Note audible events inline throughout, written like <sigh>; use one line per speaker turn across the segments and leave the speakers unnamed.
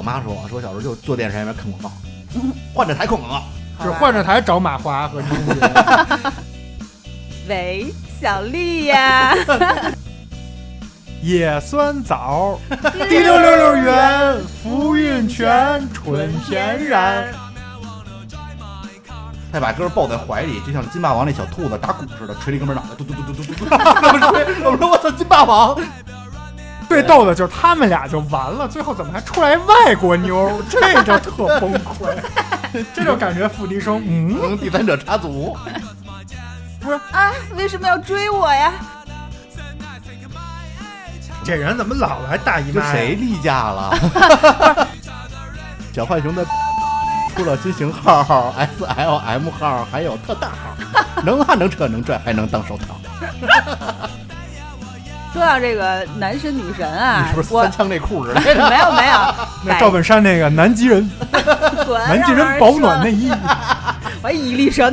我妈说，说我小时候就坐电视前面看广告，换着台看广告。
就是换着台找马华和 <laughs> 张杰。<laughs>
喂，小丽呀，<laughs>
野酸枣，滴溜溜溜圆，福运全，纯天然。
他把歌抱在怀里，就像金霸王那小兔子打鼓似的，捶了一哥们脑袋，嘟嘟嘟嘟嘟嘟嘟。怎么吹？我说我操，金霸王！
最逗的就是他们俩就完了，最后怎么还出来外国妞？这就特崩溃，这就感觉付笛声，嗯，
第三者插足。
不是啊，为什么要追我呀？
这人怎么老来大姨妈？
谁例假了？<laughs> 小浣熊的 <laughs> 出了新型号 S L M 号，还有特大号，<laughs> 能拉能扯能拽，还能当手套。
说到这个男神女神啊，你
是不是三枪内裤似的？
没有没有，<laughs>
那赵本山那个南极人，<laughs> 南极人保暖内衣，<laughs>
我还蚁力神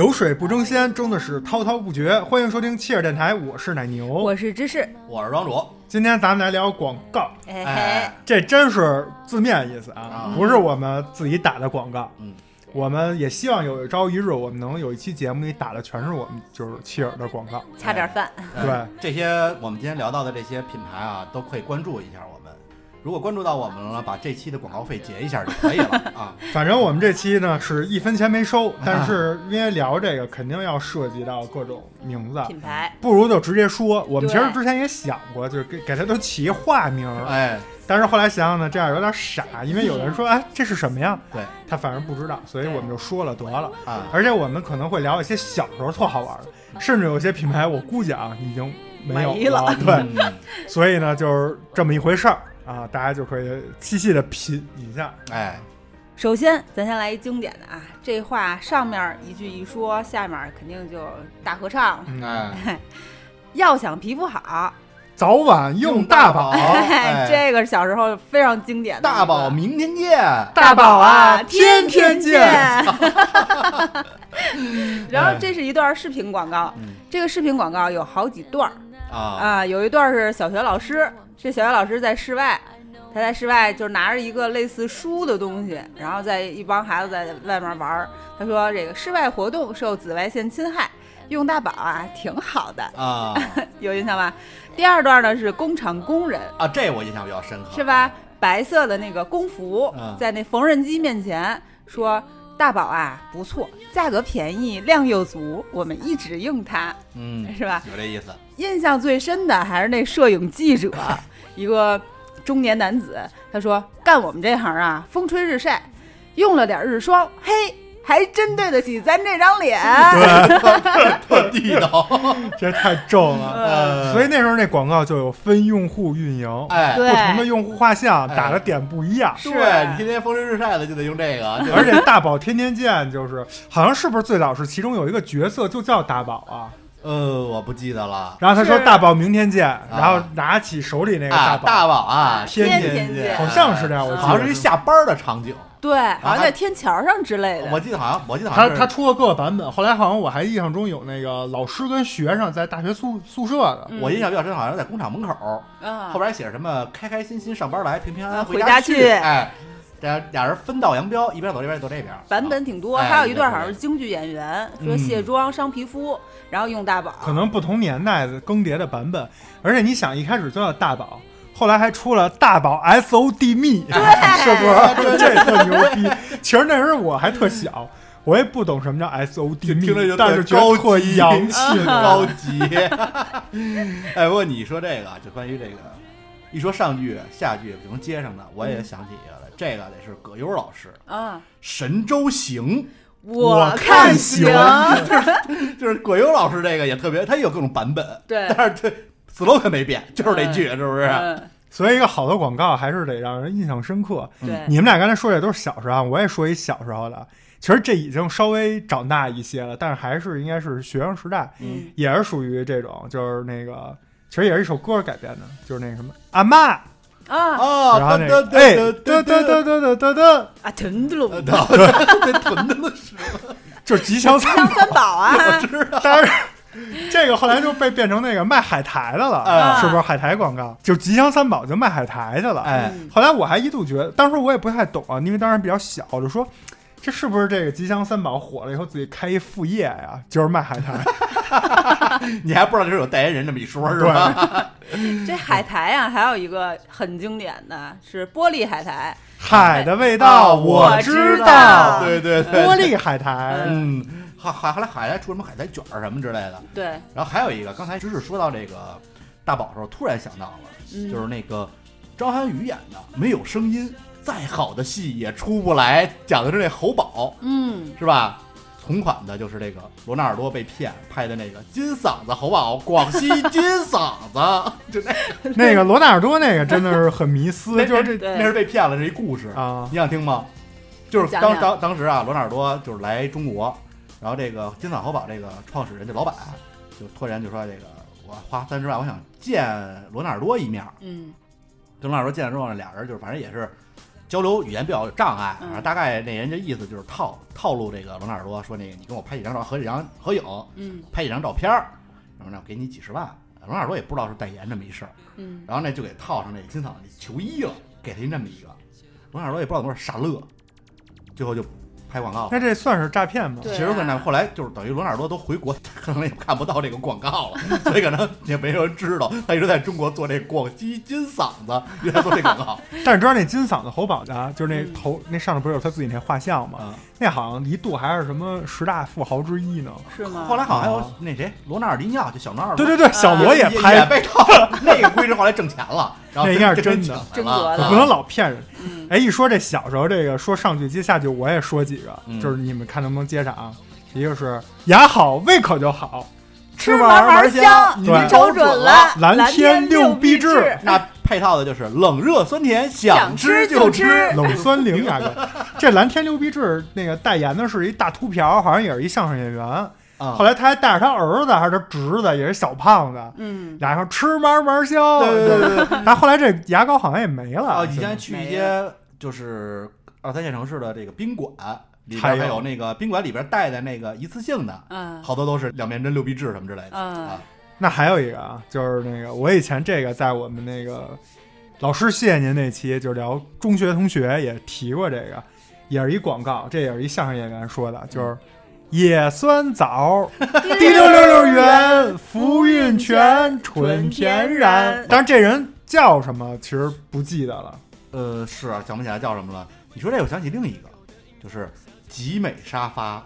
流水不争先，争的是滔滔不绝。欢迎收听切尔电台，我是奶牛，
我是芝士，
我是庄主。
今天咱们来聊广告，
哎，
这真是字面意思啊，不是我们自己打的广告。
嗯，
我们也希望有一朝一日，我们能有一期节目里打的全是我们就是切尔的广告，
恰点饭。
对，
这些我们今天聊到的这些品牌啊，都可以关注一下我。如果关注到我们了，把这期的广告费结一下就可以了啊。<laughs>
反正我们这期呢是一分钱没收，但是 <laughs> 因为聊这个肯定要涉及到各种名字
品牌，
不如就直接说。我们其实之前也想过，就是给给他都起一化名，
哎，
但是后来想想呢，这样有点傻，<laughs> 因为有人说，哎，这是什么呀？
对
他反正不知道，所以我们就说了得了
啊。
而且我们可能会聊一些小时候特好玩的，甚至有些品牌我估计啊已经没有
了。
对，所以呢就是这么一回事儿。啊，大家就可以细细的品一下。
哎，
首先咱先来一经典的啊，这话上面一句一说，下面肯定就大合唱。
哎，<laughs>
要想皮肤好，
早晚用大宝。<laughs>
这个小时候非常经典的。
大宝，明天见。
大宝啊，天天见。<laughs>
然后这是一段视频广告，这个视频广告有好几段
啊
啊，有一段是小学老师。这小学老师在室外，他在室外就是拿着一个类似书的东西，然后在一帮孩子在外面玩。他说：“这个室外活动受紫外线侵害，用大宝啊挺好的
啊，<laughs>
有印象吧？”第二段呢是工厂工人
啊，这我印象比较深刻，
是吧？白色的那个工服，在那缝纫机面前说：“大宝啊不错，价格便宜，量又足，我们一直用它。”
嗯，
是吧？
有这意思。
印象最深的还是那摄影记者。<laughs> 一个中年男子，他说：“干我们这行啊，风吹日晒，用了点日霜，嘿，还真对得起咱这张脸。<laughs> ”
特地道，
这太重了。所以那时候那广告就有分用户运营，
哎，
不同的用户画像打的点不一样。
对你天天风吹日晒的就得用这个。<laughs>
而且大宝天天见，就是好像是不是最早是其中有一个角色就叫大宝啊？
呃，我不记得了。
然后他说：“大宝，明天见。”然后拿起手里那个大宝，
大宝啊，
天
天
见，
好像是这样。我
好像是一下班的场景，
对，好像在天桥上之类的。
我记得好像，我记得好像
他他出了各个版本。后来好像我还印象中有那个老师跟学生在大学宿宿舍的。
我印象比较深，好像在工厂门口，后边写着什么“开开心心上班来，平平安安回
家
去”。哎，俩俩人分道扬镳，一边走一边走这边。
版本挺多，
哎
还有一段好像是京剧演员说
嗯
卸妆伤皮肤，然后用大宝，
可能不同年代的更迭的版本，而且你想，一开始就叫大宝，后来还出了大宝 S O D 蜜，<laughs> 是不是？这特牛逼。其实那时候我还特小，我也不懂什么叫 S O D 蜜
听着就，
但是觉得特
高级
洋气。
高级。哎，不过你说这个，就关于这个，一说上句下句就能接上的，我也想起一个来，这个得是葛优老师
啊，《
神州行
我
看
看
行
行，<laughs>
就是葛优老师这个也特别，他也有各种版本，
对，
但是这 slogan 没变，就是这句，是不是？
所以一个好的广告还是得让人印象深刻。
对，
你们俩刚才说的都是小时候，我也说一小时候的。其实这已经稍微长大一些了，但是还是应该是学生时代，也是属于这种，就是那个，其实也是一首歌改编的，就是那什么阿妈
啊，
哦，
然后那个哎，嘚嘚嘚嘚嘚嘚嘚，
啊，屯子龙，<laughs>
对，屯子龙是，<laughs>
就是吉祥三宝。
啊，<laughs> 我知道，
但是。<laughs> 这个后来就被变成那个卖海苔的了，
哎
是不是海苔广告？就吉祥三宝就卖海苔去了。
哎，
嗯
后来我还一度觉得，当时我也不太懂啊，因为当时比较小，就说这是不是这个吉祥三宝火了以后自己开一副业呀？就是卖海苔。<laughs> <laughs>
你还不知道这是有代言人这么一说，是吧？
这海苔啊，还有一个很经典的是玻璃海苔，
海的味道
我
知道
对对对，
玻璃海苔。
嗯，还还后来海苔出什么海苔卷儿什么之类的，
对，
然后还有一个，刚才芝士说到这个大宝的时候，突然想到了，
嗯。
就是那个张涵予演的，没有声音，再好的戏也出不来，讲的是那侯宝，
嗯，
是吧？同款的就是这个罗纳尔多被骗拍的那个金嗓子侯宝，广西金嗓子，就那 <laughs>
那个罗纳尔多那个真的是很迷思，
那 <laughs>
就是这
对
那是被骗了，这一故事，
啊，
你想听吗？就是当
讲讲
当当时啊，罗纳尔多就是来中国，然后这个金嗓侯宝这个创始人这老板就突然就说这个我花三十万，我想见罗纳尔多一面。
嗯，
跟罗纳尔多见了之后呢，俩人就是反正也是交流语言比较有障碍，
嗯
反正大概那人家意思就是套套路这个罗纳尔多说那个你跟我拍几张照，合几张合影，
嗯
拍几张照片儿，然后呢我给你几十万。罗纳尔多也不知道是代言这么一事儿，
嗯，
然后呢就给套上那个金嗓子球衣了，给他一这么一个。罗纳尔多也不知道怎么事傻乐，最后就拍广告。
那这算是诈骗吗？
其实可能后来就是等于罗纳尔多都回国，<laughs> 可能也看不到这个广告了，<laughs> 所以可能也没人知道他一直在中国做这广西金嗓子，一直在做这广告。<laughs>
但是你知道那金嗓子侯宝的，就是那
嗯
头那上面不是有他自己那画像吗？
啊，
那好像一度还是什么十大富豪之一呢。
是吗？
后来好像还有那谁罗纳尔迪尼奥，就小罗纳尔，
对对对，小罗
也
拍
也，被套了，那个估计是后来挣钱了，然后
那应该是
真
真的
真格的
可不能老骗人。
嗯
哎，一说这小时候这个说上句接下句，我也说几个，
嗯
就是你们看能不能接上啊？一个是牙好胃口就好，
吃
完
玩玩香，
你
们
瞅准了，
蓝天六必
必
治
那配套的就是冷热酸甜，想吃
就
吃。
冷酸灵牙膏。这蓝天六必治那个代言的是一大秃瓢，好像也是一相声演员。
啊
后来他还带着他儿子还是他侄子，也是小胖子，
嗯，
俩人说吃嘛嘛香。
对对对对。
但后来这牙膏好像也没了。
啊，以前去一些就是二三线城市的这个宾馆里边
还有
还有那个宾馆里边带的那个一次性的，
嗯
好多都是两面针、六必治什么之类的
嗯
啊。
那还有一个啊，就是那个我以前这个在我们那个老师谢谢您那期就聊中学同学也提过这个，也是一广告，这也是一相声演员说的，就是野酸枣 <laughs> 滴溜溜溜圆，福运泉，纯天然。但是这人叫什么其实不记得了。
呃，是啊，想不起来叫什么了。你说这，我想起另一个，就是集美沙发，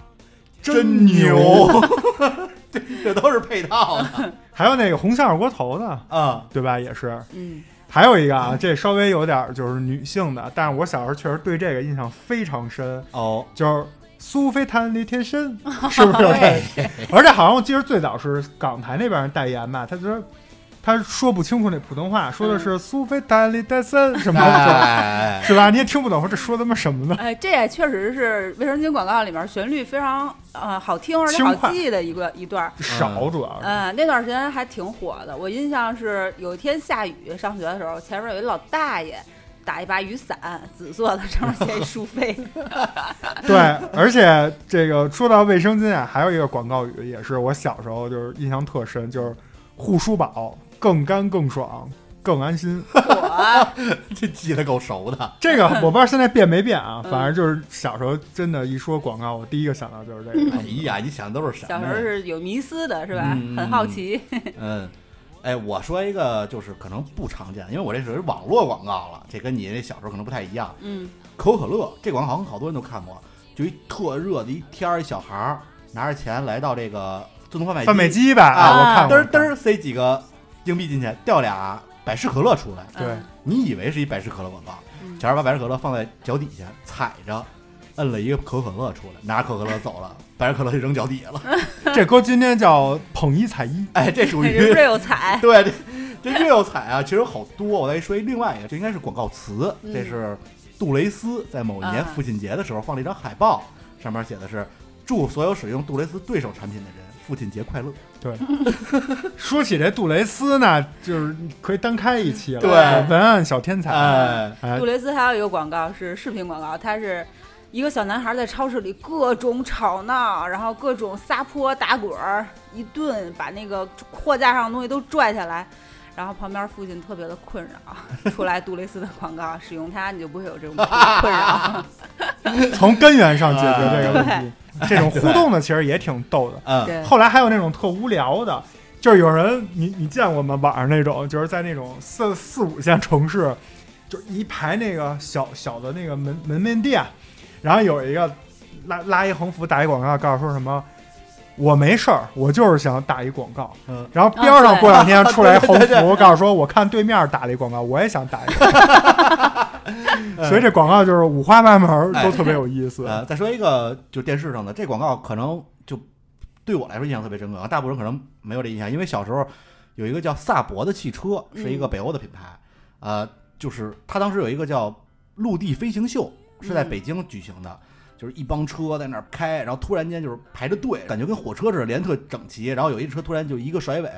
真
牛
牛，<laughs>
这这都是配套的 <laughs>
还有那个红馅儿锅头的，
啊。
对吧？也是。
嗯
还有一个啊，这稍微有点儿就是女性的，但是我小时候确实对这个印象非常深，
哦，
就是苏菲弹力贴身，<laughs> 是不是？而且好像我记得最早是港台那边人代言吧，他说他说不清楚那普通话，说的是苏菲弹力戴森什么的，<laughs>
哎，
是吧？你也听不懂，说这说他妈什么呢？<laughs>
哎，这也确实是卫生巾广告里面旋律非常呃好听而且好记的一个一段儿。
少主要是。
嗯，那段时间还挺火的。我印象是有一天下雨，上学的时候，前面有一老大爷打一把雨伞，紫色的，上面写一苏菲。<laughs>
对，而且这个说到卫生巾啊，还有一个广告语也是我小时候就是印象特深，就是护舒宝更干更爽更安心。
我啊，<laughs>
这记得够熟的。
这个我不知道现在变没变啊，
嗯
反正就是小时候真的，一说广告，我第一个想到就是这个。
哎呀，你想的都是什么？
小时候是有迷思的，是吧？
嗯
很好奇。<laughs>
嗯，哎，我说一个就是可能不常见，因为我这属于网络广告了，这跟你那小时候可能不太一样。
嗯，
可口可乐这广告好像好多人都看过，就一特热的一天儿，一小孩儿拿着钱来到这个自动贩卖
贩卖机吧，
啊
我看过。
嘚儿嘚儿塞几个硬币进去，掉俩百事可乐出来，
对
嗯
你以为是一百事可乐广告，
嗯
小孩把百事可乐放在脚底下踩着。摁了一个可口可乐出来，拿着可口可乐走了，百事可乐就扔脚底下了。<laughs>
这歌今天叫捧一踩一，
哎，这属于 <laughs>
人不是有彩？<laughs>
对，这这越有彩啊，其实有好多。我再说一另外一个，这应该是广告词，
嗯
这是杜蕾斯在某一年
啊
父亲节的时候放了一张海报，上面写的是“祝所有使用杜蕾斯对手产品的人父亲节快乐对
说起这杜蕾斯呢，就是可以单开一期了。
对
文案小天”。才。
哎，
哎
杜，蕾斯还有一个广告是视频广告，它是一个小男孩在超市里各种吵闹，然后各种撒泼打滚儿，一顿把那个货架上的东西都拽下来。然后旁边父亲特别的困扰，出来杜蕾斯的广告，使用它你就不会有这种 <laughs> 困扰。
从根源上解决这个问题。这种互动的其实也挺逗的。
嗯，
后来还有那种特无聊的，就是有人你你见过吗？网上那种就是在那种四四五线城市，就一排那个小小的那个门门面店，然后有一个拉拉一横幅打一广告，告诉说什么。我没事儿，我就是想打一广告。
嗯
然后边上过两天出来横幅，告诉说我看对面打了一广告，我也想打一个。<laughs> <laughs> 所以这广告就是五花八门，都特别有意思。
呃，再说一个，就电视上的这广告，可能就对我来说印象特别深刻，大部分人可能没有这印象，因为小时候有一个叫萨博的汽车，是一个
嗯
北欧的品牌，呃，就是它当时有一个叫陆地飞行秀，是在
嗯
北京举行的。就是一帮车在那儿开，然后突然间就是排着队，感觉跟火车似的，连特整齐。然后有一车突然就一个甩尾，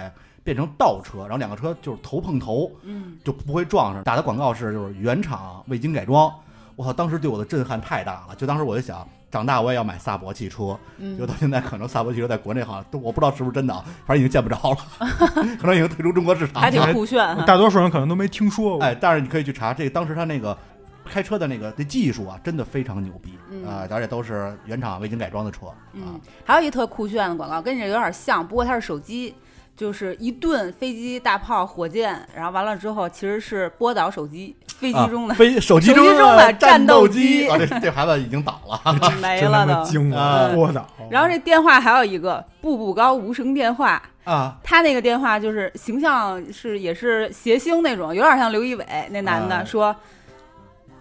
变成倒车，然后两个车就是头碰头，
嗯，
就不会撞上。打的广告是就是原厂未经改装，我操，当时对我的震撼太大了。就当时我就想，长大我也要买萨博汽车。
嗯
就到现在，可能萨博汽车在国内好像都我不知道是不是真的啊，反正已经见不着了，<laughs> 可能已经退出中国市场
还挺。酷炫哈。
大多数人可能都没听说过。
哎，但是你可以去查这个当时他那个开车的那个那技术啊，真的非常牛逼啊、
嗯
而且都是原厂未经改装的车啊
嗯。，还有一特酷炫的广告，跟你这有点像，不过它是手机，就是一顿飞机、大炮、火箭，然后完了之后其实是波导手机，飞机中的、
啊、飞手机
中
的
的战斗
机
机
啊，这这孩子已经倒了。<laughs>
没了都。
妈精
啊
了，波导。
然后这电话还有一个步步高无声电话，
啊，
他那个电话就是形象是也是谐星那种，有点像刘仪伟那男的、
啊
说，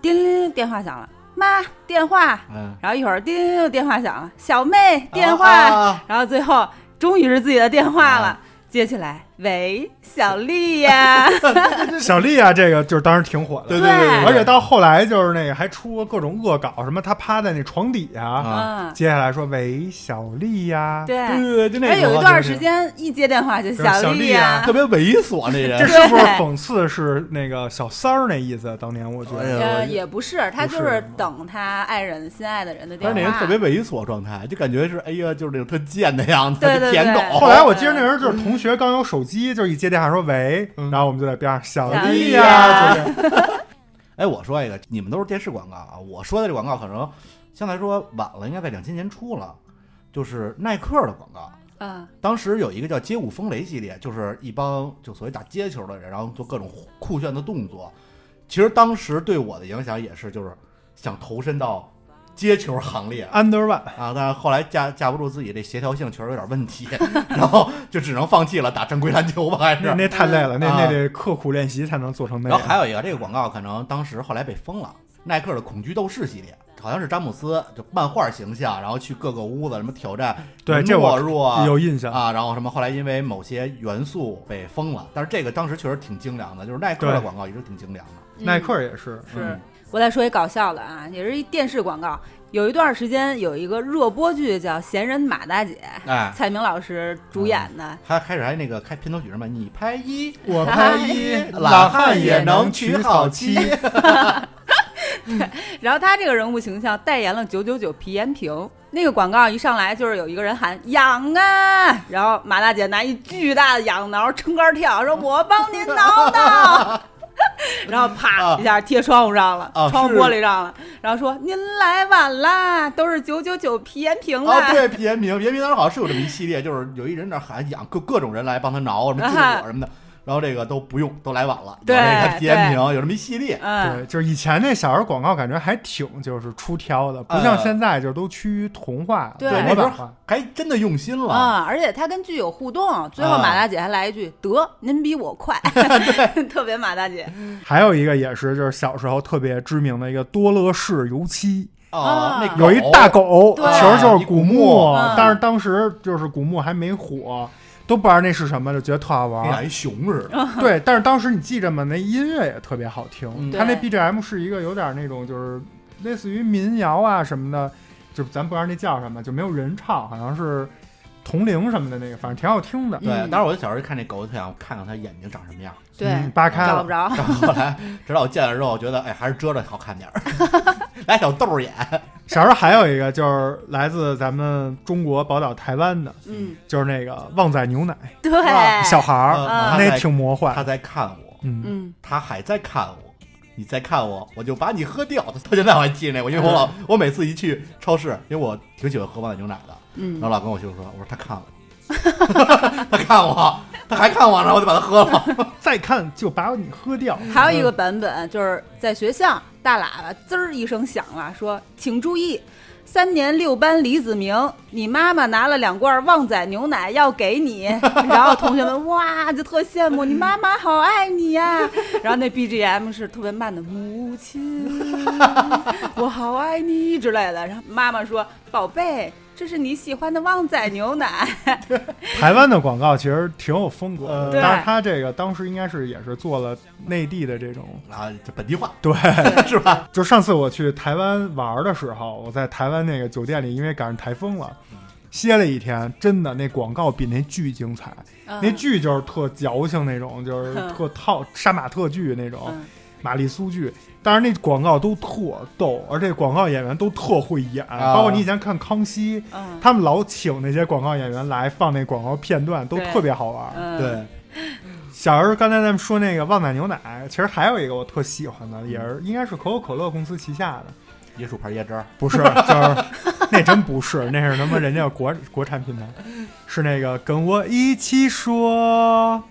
叮铃电话响了，妈电话，
嗯，
然后一会儿叮铃铃电话响了，小妹电话，
啊。
然后最后终于是自己的电话了，
啊。
接起来，喂，小丽呀，<laughs>
小丽啊，这个就是当时挺火的，
对
对
对，
而且到后来就是那个还出过各种恶搞，什么他趴在那床底下，
啊，
嗯，
接下来说喂小丽呀，
对。
对对对，就那
而且有一段时间一接电话就
就是小丽
丽呀
啊，
特别猥琐，那人
这
人。
是不是讽刺是那个小三儿那意思？当年我觉
哎
得，
也不是，他就是是等他爱人、心爱的人的电话。
但是那人特别猥琐状态，就感觉是哎呀，就是那种特贱的样子，
对对对
舔狗。
后来我记得那人就是同学刚有手机，就是一接电话说喂，
嗯。
然后我们就在边上小
小丽
丽呀，
呀
就这样
哎，我说一个，你们都是电视广告啊，我说的这广告可能相对来说晚了，应该在两千年初了，就是耐克的广告。
啊，
当时有一个叫街舞风雷系列，就是一帮就所谓打街球的人，然后做各种酷炫的动作。其实当时对我的影响也是，就是想投身到街球行列。
Under one，
啊，但是后来架架不住自己这协调性确实有点问题，<laughs> 然后就只能放弃了打正规篮球吧，还是。
那。那太累了，那
啊。
那得刻苦练习才能做成那样。
然后还有一个这个广告，可能当时后来被封了，耐克的恐惧斗士系列，好像是詹姆斯就漫画形象，然后去各个屋子什么挑战
对这我
懦弱
有印象，
啊，然后什么后来因为某些元素被封了，但是这个当时确实挺精良的，就是耐克的广告一直挺精良的。
耐
嗯
克也是，
是。
嗯
我再说一搞笑的啊，也是一电视广告。有一段时间有一个热播剧叫《闲人马大姐》，
哎，
蔡明老师主演的。
还开始还那个开片头曲什么，你拍一，
我拍一，
老汉也能娶好妻。<laughs>
然后他这个人物形象代言了九九九皮炎平。那个广告一上来就是有一个人喊痒啊，然后马大姐拿一巨大的痒挠撑杆跳，说我帮您挠挠。<laughs> <laughs> 然后啪
啊
一下贴窗户上了，
啊
窗户玻璃上了，然后说您来晚啦，都是九九九皮炎平
啊，
啦。
对，皮炎平，皮炎平当时好像是有这么一系列，就是有一人那儿喊养各各种人来帮他挠什么救火什么的，然后这个都不用，都来晚了。有
对
这个皮炎平有这么一系列，
嗯，
对，就是以前那小时广告感觉还挺就是出挑的，不像现在就是都趋于童话、
对。
模
那时候
板化。
还真的用心了。
啊，而且他跟剧有互动，最后
啊
马大姐还来一句：“得，您比我快。<laughs> ” <laughs> 特别马大姐。
还有一个也是就是小时候特别知名的一个多乐士油漆，
啊
啊，
那
有一大狗，其实就是古墓，
嗯。
但是当时就是古墓还没火，都不知道那是什么，就觉得特好玩。
跟养一熊似的。<laughs>
对，但是当时你记着吗？那音乐也特别好听，
嗯
它那 BGM 是一个有点那种就是类似于民谣啊什么的，就咱不知道那叫什么，就没有人唱，好像是铜铃什么的那个，反正挺好听的。
对，
嗯
当时我就小时候看那狗，就想看看它眼睛长什么样。
对
嗯，扒开了
找不。着。
然后后来直到我见了之后，我觉得哎，还是遮着好看点儿，<laughs> 来小豆眼。
小时候还有一个就是来自咱们中国宝岛台湾的，
嗯，
就是那个旺仔牛奶，
对，
小孩儿，那挺魔幻
他。在看我，
嗯，
嗯，
他还在看我，你再看我，我就把你喝掉。到现在我还记着那个，因为我老我每次一去超市，因为我挺喜欢喝旺仔牛奶的，
嗯
然后老跟我媳妇说，我说他看我，<laughs> 他看我，他还看我，然后我就把它喝了。<laughs>
再看就把你喝掉。
还有一个版本就是在学校，大喇叭滋儿一声响了，说：“请注意，三年六班李子明，你妈妈拿了两罐旺仔牛奶要给你。<laughs> ”然后同学们哇就特羡慕，你妈妈好爱你呀、<laughs> 然后那 BGM 是特别慢的，母亲，<laughs> 我好爱你之类的。然后妈妈说：“宝贝。”这是你喜欢的旺仔牛奶，<laughs>
台湾的广告其实挺有风格的，但是他这个当时应该是也是做了内地的这种。
啊，这本地化
对，<laughs>
是吧？
就上次我去台湾玩的时候，我在台湾那个酒店里，因为赶上台风了，歇了一天，真的那广告比那剧精彩。那
嗯
剧就是特矫情那种，就是 <laughs> 特套杀马特剧那种
嗯
玛丽苏剧，但是那广告都特逗，而且广告演员都特会演，
啊。
包括你以前看康熙，
嗯。
他们老请那些广告演员来放那广告片段，都特别好玩。
嗯，
对，
小时候刚才咱们说那个旺仔牛奶，其实还有一个我特喜欢的，也是应该是可口可乐公司旗下的，
椰树牌椰汁儿，
不是，<laughs> 就是那真不是，那是他妈人家国国产品牌，是那个跟我一起说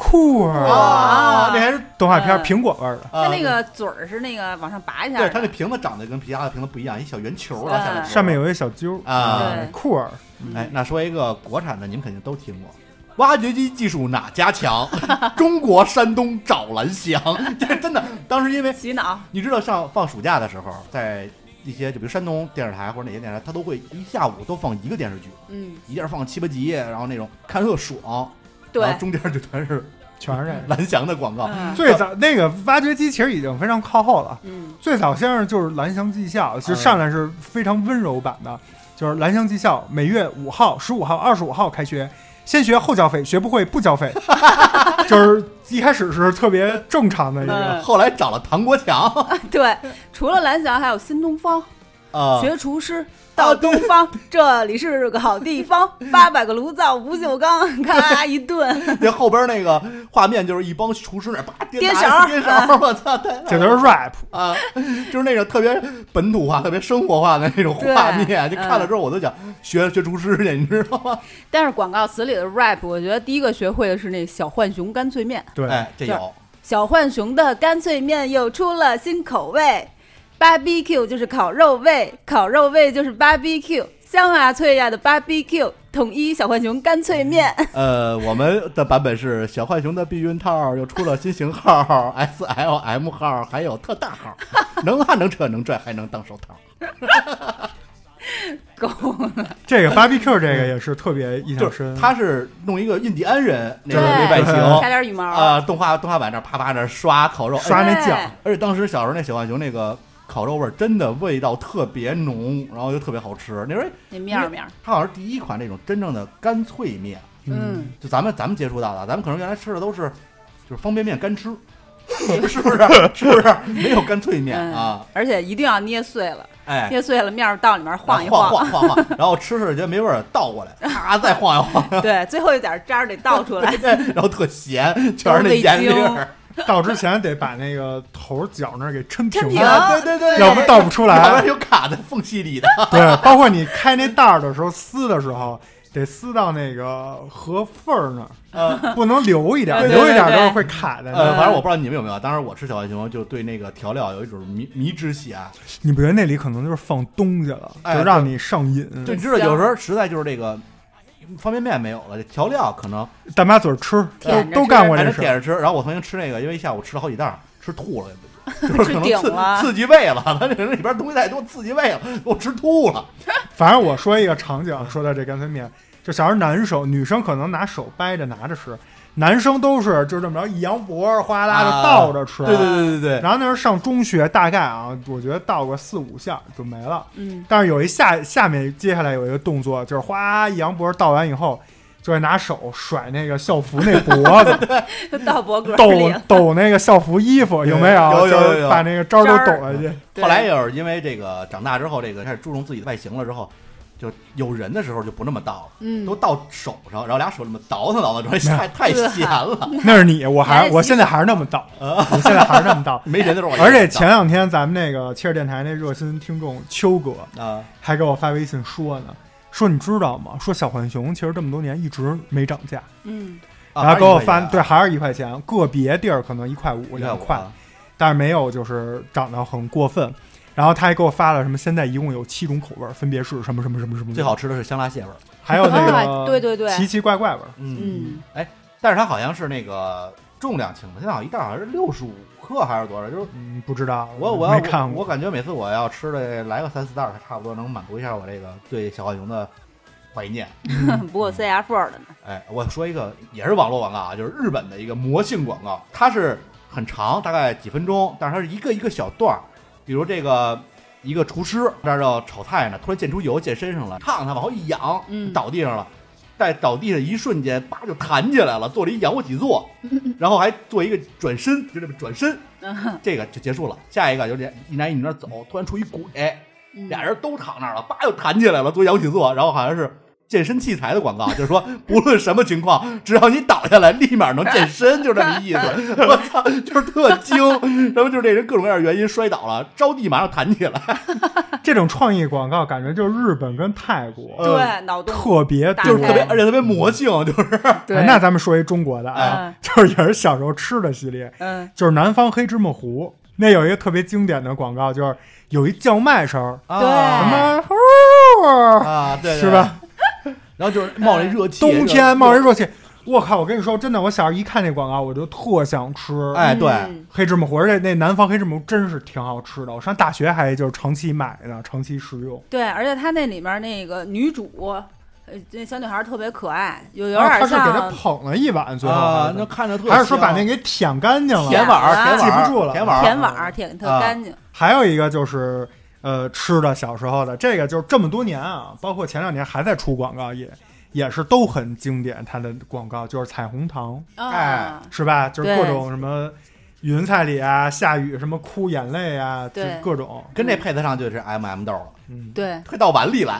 酷儿。
啊
那还是
动画片
嗯。
苹果味儿的，
啊
它那个嘴儿是那个往上拔一下的，
对它那瓶子长得跟其他的瓶子不一样，一小圆球儿啊，
嗯
下面
上面有一小揪儿。
啊。
酷儿，
哎，那说一个国产的，你们肯定都听过。挖掘机技术哪家强？<laughs> 中国山东找蓝翔，这 <laughs> 真的。当时因为
洗脑，
你知道上放暑假的时候，在一些就比如山东电视台或者哪些电视台，它都会一下午都放一个电视剧，
嗯，
一下放七八集，然后那种看特爽，
对。
然后，中间就全是
全是这个。
蓝翔的广告。
嗯。
最早那个挖掘机其实已经非常靠后了，
嗯。
最早先是就是蓝翔技校，其实上来是非常温柔版的，就是蓝翔技校每月五号、十五号、二十五号开学，先学后交费，学不会不交费，<laughs> 就是一开始是特别正常的一个。
嗯。
后来找了唐国强，<laughs>
对，除了蓝翔，还有新东方，
啊，
学厨师到东方，这里是个好地方，<laughs> 八百个炉灶，不锈钢，咔一顿，<laughs>
那后边那个画面就是一帮厨师那叭颠
颠勺
颠勺，我操，太
这都是 rap，
啊，就是那种特别本土化、特别生活化的那种画面，就看了之后我都想学学厨师去，你知道吗？<laughs>
但是广告词里的 rap，我觉得第一个学会的是那小浣熊干脆面。
对，
哎，这有。
小浣熊的干脆面又出了新口味，BBQ 就是烤肉味，烤肉味就是 BBQ，香啊脆呀的 BBQ，统一小浣熊干脆面。<laughs>
呃，我们的版本是小浣熊的避孕套又出了新型号 S L M 号，还有特大号，能拉能扯能拽，还能当手套。<laughs>
够了，
这个 barbecue 这个也是特别印象深。
他是弄一个印第安人那个外形
对
加点羽毛。
啊，动画动画版那啪啪那刷烤肉，
刷那酱，
而且当时小时候那小浣熊那个烤肉味儿真的味道特别浓，然后又特别好吃。那时候
那面儿面儿，
它好像是第一款那种真正的干脆面，
嗯，
就咱们咱们接触到的，咱们可能原来吃的都是就是方便面干吃，<laughs> 是不是？是不是？没有干脆面
嗯
啊，
而且一定要捏碎了，
哎。
捏碎了面儿到里面晃一
晃晃晃晃，然后吃着觉得没味儿，倒过来，啊再晃一晃，
对，最后一点渣儿得倒出来。<laughs>
对，然后特咸，全是那盐粒儿。<laughs>
倒之前得把那个头脚那儿给抻平了，
啊对对对，
要不倒不出
要不然
来。
就卡在缝隙里的。
对，包括你开那袋儿的时候撕的时候，得撕到那个合缝儿那儿，
呃
不能留一点儿，
对对
留一点儿都是会卡在那
呃，
儿。
反正我不知道你们有没有，当时我吃小浣熊就对那个调料有一种迷迷之喜爱。
你不觉得那里可能就是放东西了，
哎
就让你上瘾？
就你知道，有时候实在就是这个方便面没有了，这调料可能
大妈嘴儿吃，都都干过
还
这事儿。
点着吃。然后我曾经吃那个，因为一下午吃了好几袋儿，吃吐了，<laughs> 就是可能刺刺激胃了。它这里边东西太多，刺激胃了，给我吃吐了。<laughs>
反正我说一个场景，说到这干脆面，就小时候男生女生可能拿手掰着拿着吃，男生都是就这么着一扬脖，哗啦就
啊
倒着吃。
对对对对对，
然后那时候上中学，大概啊，我觉得倒个四五下就没了。
嗯，
但是有一下下面接下来有一个动作，就是哗一扬脖倒完以后，就会拿手甩那个校服那脖子，<laughs>
到脖梗
抖，抖那个校服衣服，有没有？
有有有
就是把那个招儿都抖下去。
后来也是因为这个长大之后，这个开始注重自己的外形了之后，就有人的时候就不那么倒了，
嗯
都倒手上，然后俩手这么倒腾倒腾，<laughs> 太 <laughs> 太闲了。<laughs>
那是你，我还我现在还是那么倒，我现在还是那么倒。
没人的时候
而且前两天咱们那个切尔电台那热心听众秋哥
啊，
还给我发微信说呢，说你知道吗？说小浣熊其实这么多年一直没涨价，
嗯，
啊
然后给我发对还是一块钱，个别地儿可能一块五
一
两块，但是没有就是涨得很过分。然后他还给我发了什么？现在一共有七种口味儿，分别是什么什么什么什么。
最好吃的是香辣蟹味儿，
还有那
啊
个 <laughs>
对对对
奇奇怪怪味儿。
嗯，
但是它好像是那个重量轻的，现在好像一袋好像是六十五克还是多少，就是
嗯，不知道，
我我要
没看过。
我感觉每次我要吃的来个三四袋儿，它差不多能满足一下我这个对小浣熊的怀念。<laughs>
不过 CF 的呢，
哎，我说一个也是网络广告啊，就是日本的一个魔性广告，它是很长，大概几分钟，但是它是一个一个小段儿，比如这个一个厨师这儿要炒菜呢，突然溅出油溅身上了，烫他往后一仰，
嗯
倒地上了。在倒地上一瞬间，叭就弹起来了，做了一仰卧起坐，<laughs> 然后还做一个转身，就这么转身，这个就结束了。下一个就这一男一女那儿走，突然出一鬼，
嗯
俩人都躺那儿了，叭又弹起来了，做仰卧起坐，然后好像是健身器材的广告，就是说不论什么情况，<laughs> 只要你倒下来，立马能健身，就这么意思。<laughs> 我操，就是特精，然后就是这人各种各样的原因摔倒了，着地马上弹起来，<laughs>
这种创意广告感觉就是日本跟泰国
呃
对，脑洞
特别
大，
就是特别，而且特别魔性，就是
对
哎，那咱们说一中国的啊，
嗯
就是也是小时候吃的系列，
嗯
就是南方黑芝麻糊。那有一个特别经典的广告，就是有一叫卖声儿，
对
什么
啊，对，对
是吧？？
然后就是冒着热气，
冬天冒着热气，我靠！我跟你说，真的，我小时候一看那广告，我就特想吃。
哎，对，
嗯
黑芝麻糊，而且那南方黑芝麻糊真是挺好吃的。我上大学还就是长期买的，长期食用。
对，而且他那里面那个女主，呃，那小女孩特别可爱，有有点
他是给他
像
捧了一碗，最后
啊
还，是
那看着特
还是说把那给舔干净了？
舔碗儿，
舔
碗儿，
记不住了
舔碗儿，
舔碗，舔特
啊
干净。
还有一个就是呃吃的小时候的，这个就是这么多年啊，包括前两年还在出广告，也也是都很经典。它的广告就是彩虹糖，
啊
哎，
是吧？就是各种什么云彩里啊，下雨什么哭眼泪啊，就
对
各种。
跟这配得上就是 M M 豆了，
嗯，
对，
推到碗里来，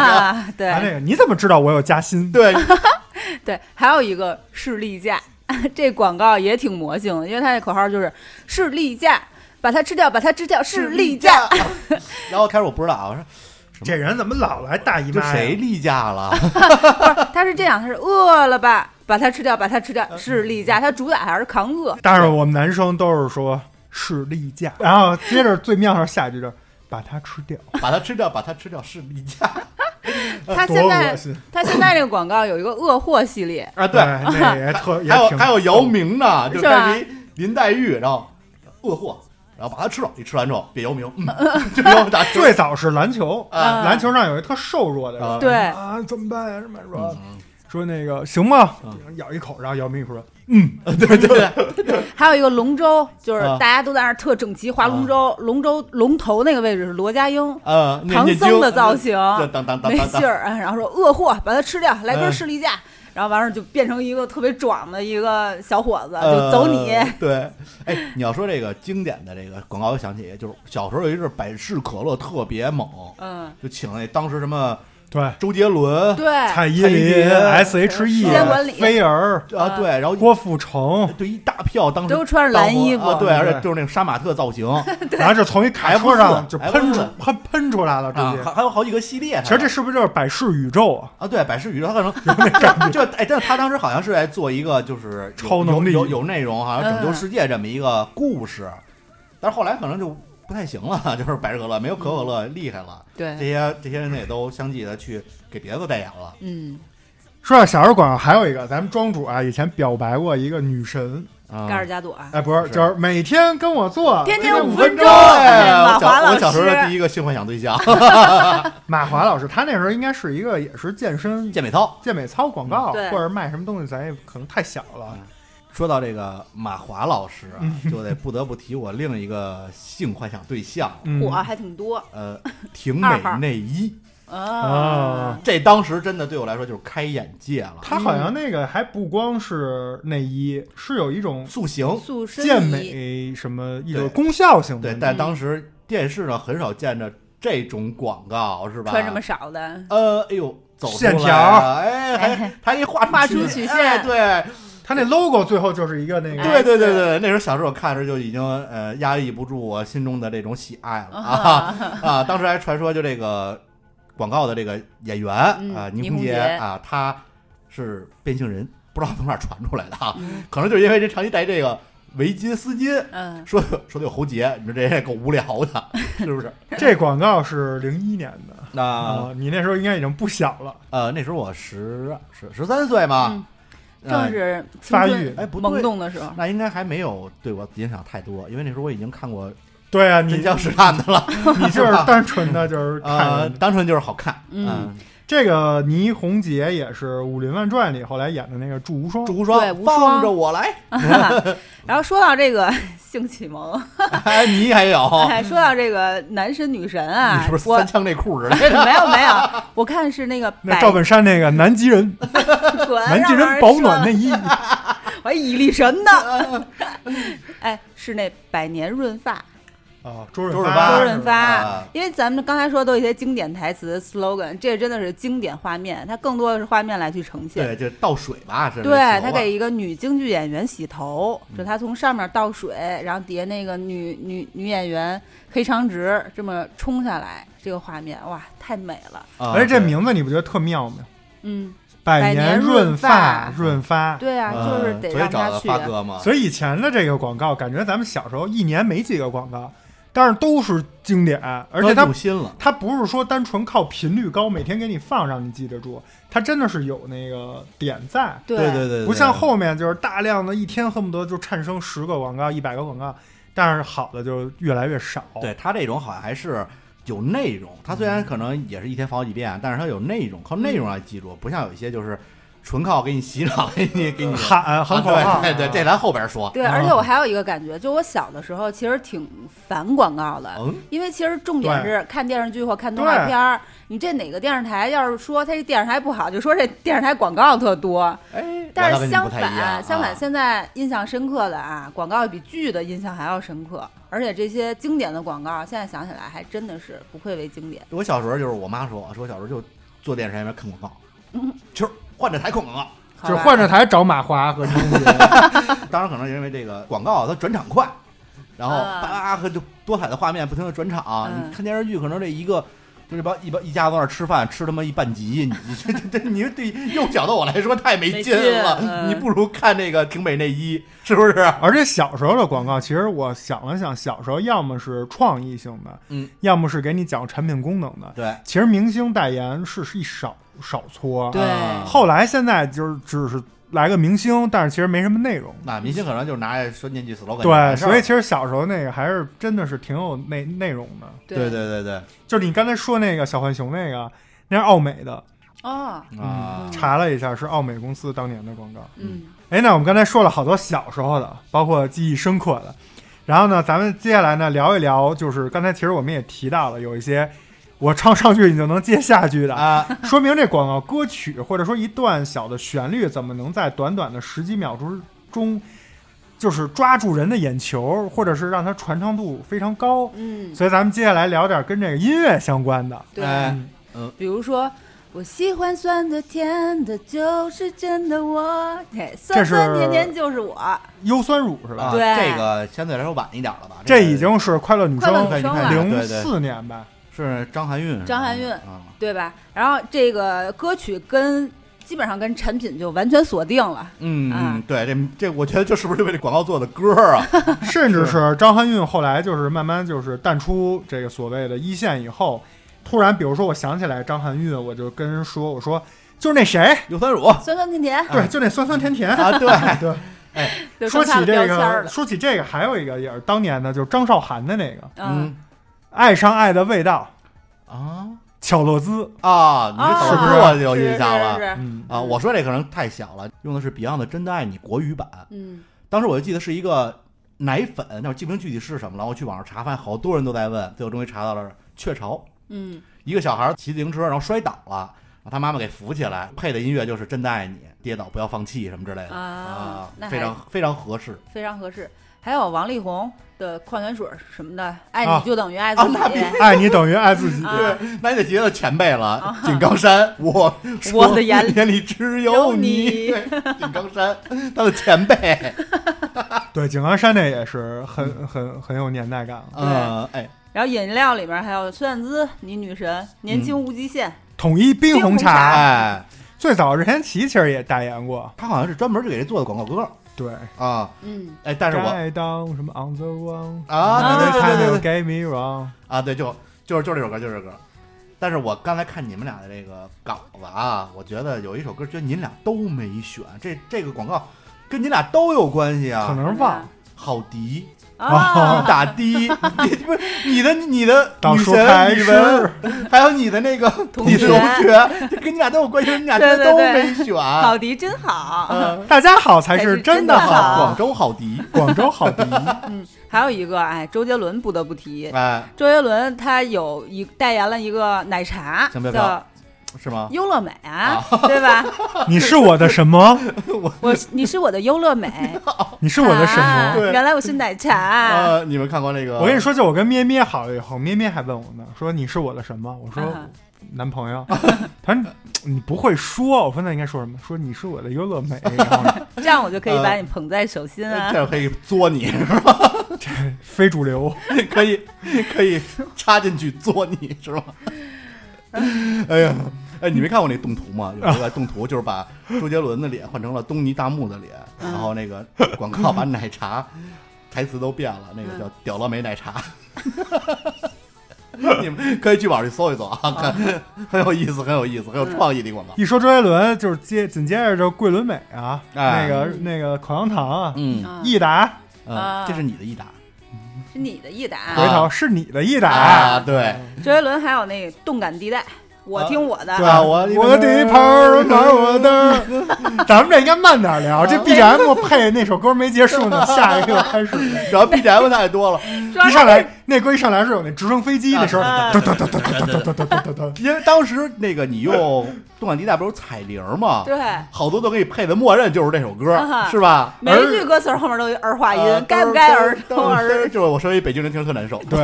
<laughs>
对
还那个你怎么知道我有加薪？
对，<laughs>
对，还有一个士力架，<laughs> 这广告也挺魔性的，因为它那口号就是士力架，把它吃掉，把它吃掉，士力架。<laughs>
然后开始我不知道啊，我说
这人怎么老来大姨妈
谁例假了？
他是这样，他是饿了吧，把它吃掉，把它吃掉，是例假。他主打还是扛饿。
但是我们男生都是说是例假，然后接着最妙的下一句就是把它吃掉，
把它吃掉，把它吃掉是例假 <laughs>
他现在
恶心！
它现在这个广告有一个饿货系列，<laughs>
啊！
对，
对，
那也特也
还有
挺
还有姚明呢，就是
吧
开始一林黛玉，然后饿货，然后把它吃了，你吃完之后别姚明，嗯，<laughs> 就姚明打球。
最早是篮球，
啊。
篮球上有一特瘦弱的
对
啊，怎么办呀？什么说
嗯。
说那个行吗
嗯？
咬一口，然后姚明说，嗯，
对 <laughs> 对对，<laughs>
还有一个龙舟，就是
啊。
大家都在那儿特整齐划龙舟，龙舟龙头那个位置是罗家英。唐僧的造型，没劲儿，然后说饿货，把它吃掉，来根
嗯。
士力架，然后完事儿就变成一个特别壮的一个小伙子，
呃
就走你。
对，哎，你要说这个经典的这个广告，我想起就是小时候有一阵百事可乐特别猛，
嗯，
就请那当时什么
对，
周杰伦
对，
蔡依
林
林、S.H.E、
时间管理
菲儿、
啊，对，然后
郭富城，
对一大票当时
都穿着蓝衣服
啊，对，而且就是那种杀马特造型 <laughs> 啊，
然后就从一卡车上就喷出
F4
喷喷出来了，直接。
还还有好几个系列。
其实这是不是就是百世宇宙啊？
啊，对，百事宇宙，他可能。<laughs> 就哎，但他当时好像是在做一个就是
超能力
有有有内容，好像拯救
嗯
世界这么一个故事，但是后来可能就不太行了，<laughs> 就是百事可乐没有可口可乐厉害了，
对。
这，些这些人也都相继的去给别的代言了。
嗯，
说到小时候广告，还有一个，咱们庄主啊，以前表白过一个女神，
啊。
盖尔加朵啊，
哎，不是，就是每天跟我做，
天天
天五
分钟。
哎，
马华
我小
老
我小时候的第一个性幻想对象，<laughs> <laughs>
马华老师，他那时候应该是一个也是健身
健美操。
健美操广告，或者卖什么东西，咱也可能太小了。
说到这个马华老师啊，
嗯
就得不得不提我另一个性幻想对象，
嗯，
火还挺多
呃，婷美内衣。
啊，
这当时真的对我来说就是开眼界了。
他好像那个还不光是内衣，是有一种
塑形，
塑身
健美什么一种功效性的。
对，但当时电视上很少见着这种广告，是吧？
穿这么少的，
呃，哎呦，走出
线
来
条
啊哎，还
哎
还给画
画出
出
曲线
哎对
他那 logo 最后就是一个那个，
对对对对，那时候小时候看着就已经呃压抑不住我心中的这种喜爱了啊啊！当时还传说就这个广告的这个演员
嗯
啊，倪虹洁啊，他是变性人，不知道从哪传出来的啊，
嗯
可能就是因为这长期戴这个围巾丝巾，
嗯，
说说的有喉结，你说这也够无聊的，是不是？<laughs>
这广告是零一年的
那
啊，你那时候应该已经不小了。
呃那时候我十十十三岁嘛
正是
发育
哎不对
萌动的时候，
那应该还没有对我影响太多，因为那时候我已经看过《
对啊，你
真枪实弹》的了，
你就是单纯的就是看
呃，单纯就是好看，
嗯
这个倪虹洁也是《武林外传》里后来演的那个祝无双。
祝，无双
对无双。
放着我来，<laughs>
然后说到这个性启蒙，<laughs>
哎，你还有，<laughs>
哎，说到这个男神女神啊
你是不，是三枪内裤似的？
没有没有，我看是那个
那赵本山那个南极人，
滚
南极人保暖内衣，
我还蚁力神呢。哎，是那百年润发，
啊，周润
周润
发，
周润发
啊。
因为咱们刚才说都有一些经典台词 slogan，这真的是经典画面，它更多的是画面来去呈现。
对，就倒水吧，是
对他给一个女京剧演员洗头，
嗯
就他从上面倒水，然后底下那个女女女演员黑长直这么冲下来，这个画面哇，太美了。
啊
而且这名字你不觉得特妙吗？
嗯，
百
年
润
润发
润发。
对啊，就是
呃所以
得让他去。
发哥嘛，
所以以前的这个广告，感觉咱们小时候一年没几个广告，但是都是经典，而且它
用心了，
它不是说单纯靠频率高，每天给你放让你记得住，它真的是有那个点在，
对。
对对对，
不像后面就是大量的一天恨不得就产生十个广告、一百个广告，但是好的就越来越少。
对它这种好像还是有内容，它虽然可能也是一天放好几遍，但是它有内容，靠内容来记住，不像有一些就是纯靠给你洗脑，给你给你 <laughs>
喊喊口号，
啊对对对，这咱后边说，
对，
啊
而且我还有一个感觉，就我小的时候其实挺烦广告的，
嗯，
因为其实重点是看电视剧或看动画片儿。你这哪个电视台要是说它这电视台不好，就说这电视台广告特多。
哎，<laughs>
但是相反，相反，
啊
现在印象深刻的啊，广告比剧的印象还要深刻。而且这些经典的广告，现在想起来还真的是不愧为经典。
我小时候就是我妈说，说我小时候就坐电视台那边看广告，
嗯，
就是换着台看广告。
就是换着台找马华和倪虹洁。<laughs>
当然可能因为这个广告它转场快，然后
啊
叭叭和就多彩的画面不停的转场。
嗯
你看电视剧可能这一个。就这帮一帮一家子在那吃饭，吃他妈一半集，你 <laughs> 这这这，你对幼小的我来说太没劲了。你不如看这个挺美内衣，是不是？<laughs>
而且小时候的广告，其实我想了想，小时候要么是创意性的，
嗯，
要么是给你讲产品功能的。
对，
其实明星代言是是一少少撮，
对
啊
后来现在就是只是来个明星，但是其实没什么内容。
那明星可能就是拿着说念句 slogan
对，所以其实小时候那个还是真的是挺有内内容的。
对对对对
就是你刚才说那个小浣熊那个，那是奥美的，
哦，
啊，
查了一下是奥美公司当年的广告。
嗯，
哎，那我们刚才说了好多小时候的，包括记忆深刻的。然后呢，咱们接下来呢聊一聊，就是刚才其实我们也提到了，有一些我唱上句你就能接下句的，
啊，
说明这广告歌曲或者说一段小的旋律，怎么能在短短的十几秒钟中，就是抓住人的眼球，或者是让它传唱度非常高。
嗯，
所以咱们接下来聊点跟这个音乐相关的。
对。
哎
嗯
比如说，我喜欢酸的甜的，就是真的我。嘿
这是
酸酸甜甜就是我。
优酸乳是吧？
啊，
对
这个相对来说晚一点了吧？
这已经是快乐女生零四年吧？
是张含韵，
张含韵
啊，
对吧？然后这个歌曲跟基本上跟产品就完全锁定了。
嗯对，这这我觉得这是不是为这广告做的歌儿啊？<laughs>
甚至是张含韵后来就是慢慢就是淡出这个所谓的一线以后，突然比如说我想起来张含韵，我就跟人说，我说就是那谁，
硫酸乳
酸酸甜甜，
对，就那酸酸甜甜。
啊，对，
对，
哎
说起这个，说起这个，还有一个也是当年的，就是张韶涵的那个《
嗯，
爱上爱的味道
啊》，
巧乐兹。
啊，你这
啊
首歌我就有印象了啊。我说这可能太小了，用的是 Beyond 的《真的爱你》国语版。
嗯
当时我就记得是一个奶粉，但我记不清具体是什么了。我去网上查，发现好多人都在问，最后终于查到了雀巢。
嗯
一个小孩骑自行车，然后摔倒了，然后他妈妈给扶起来，配的音乐就是《真的爱你》，跌倒不要放弃什么之类的
啊
非常非常合适。
非常合适。还有王力宏的矿泉水什么的，爱
啊
你就等于爱自己。<laughs>
爱你等于爱自己。
那你得结到前辈了。井冈山，我
我的眼里
眼里只有
有
你。对，井冈山，他的前辈。<laughs>
对，井冈山那也是很很很有年代感了。
嗯，哎，
然后饮料里面还有孙燕姿，你女神，年轻无极限。
统一冰红
冰红茶
茶，
哎，
最早任贤齐其实也代言过。
他好像是专门就给这做的广告歌
对，
啊。
嗯，
哎，但是我
该当什么 on the one
啊，对对对对对对
，，Get me wrong。
啊，对，就就是就是这首歌，就是这首歌。但是我刚才看你们俩的这个稿子啊，我觉得有一首歌，觉得您俩都没选，这这个广告跟您俩都有关系啊
可
啊。
能是忘了。
郝迪，
啊，<laughs>
打的，你不是你的你的
倒
女神李玟，还有你的那个 <laughs>
同
你的同
学
跟你俩都有关系，你俩这都没选。
好迪真好。
嗯，<laughs>
大家好才是真的
好
好。
广州好迪，
广州好迪，
嗯，还有一个，哎，周杰伦不得不提。
哎，
周杰伦他有一代言了一个奶茶，叫
是吗？
优乐美啊，对吧？<laughs>
你是我的什么？
我你是我的优乐美，<laughs>
你是我的什
啊
么？
对
原来我是奶茶。
呃，你们看过那个？
我跟你说，就我跟咩咩好了以后，咩咩还问我呢，说你是我的什么？我说
啊
男朋友。他说你不会说，我说那应该说什么？说你是我的优乐美。<laughs> 然后
这样我就可以把你捧在手心啊
这。样可以作你是吧？
这，非主流，
可以可以插进去作你是吧？哎呀，哎，你没看过那动图吗？有一个动图就是把周杰伦的脸换成了东尼大木的脸，
嗯
然后那个广告把奶茶台词都变了，那个叫“屌了没奶茶 <laughs> ”。你们可以去网上去搜一搜啊，看很有意思，很有意思，很有创意的广告。
一说周杰伦，就是接紧接着就桂纶镁啊，
哎
那个那个口香糖啊，
嗯
啊
益达，
嗯，
啊
这是你的益达
是你的益达。
回头是你的益达。
啊，对，
周杰伦还有那个动感地带，我听我的。
对啊我
我的第一盘儿玩我的，<laughs> 咱们这应该慢点聊，这 <laughs> BGM 配那首歌没结束呢，下一个开始。
主要 BGM 太多了，
一上来那歌一上来是有那直升飞机那时候，
啊
噔噔噔噔噔噔噔噔噔噔噔。
因为当时那个你用动感地带不是有彩铃吗？
对，
好多都给你配的默认就是这首歌，
啊
是吧？
每一句歌词后面都有儿化音
呃，
该不该儿
都
童儿？
就是我身为北京人听着特难受。
对，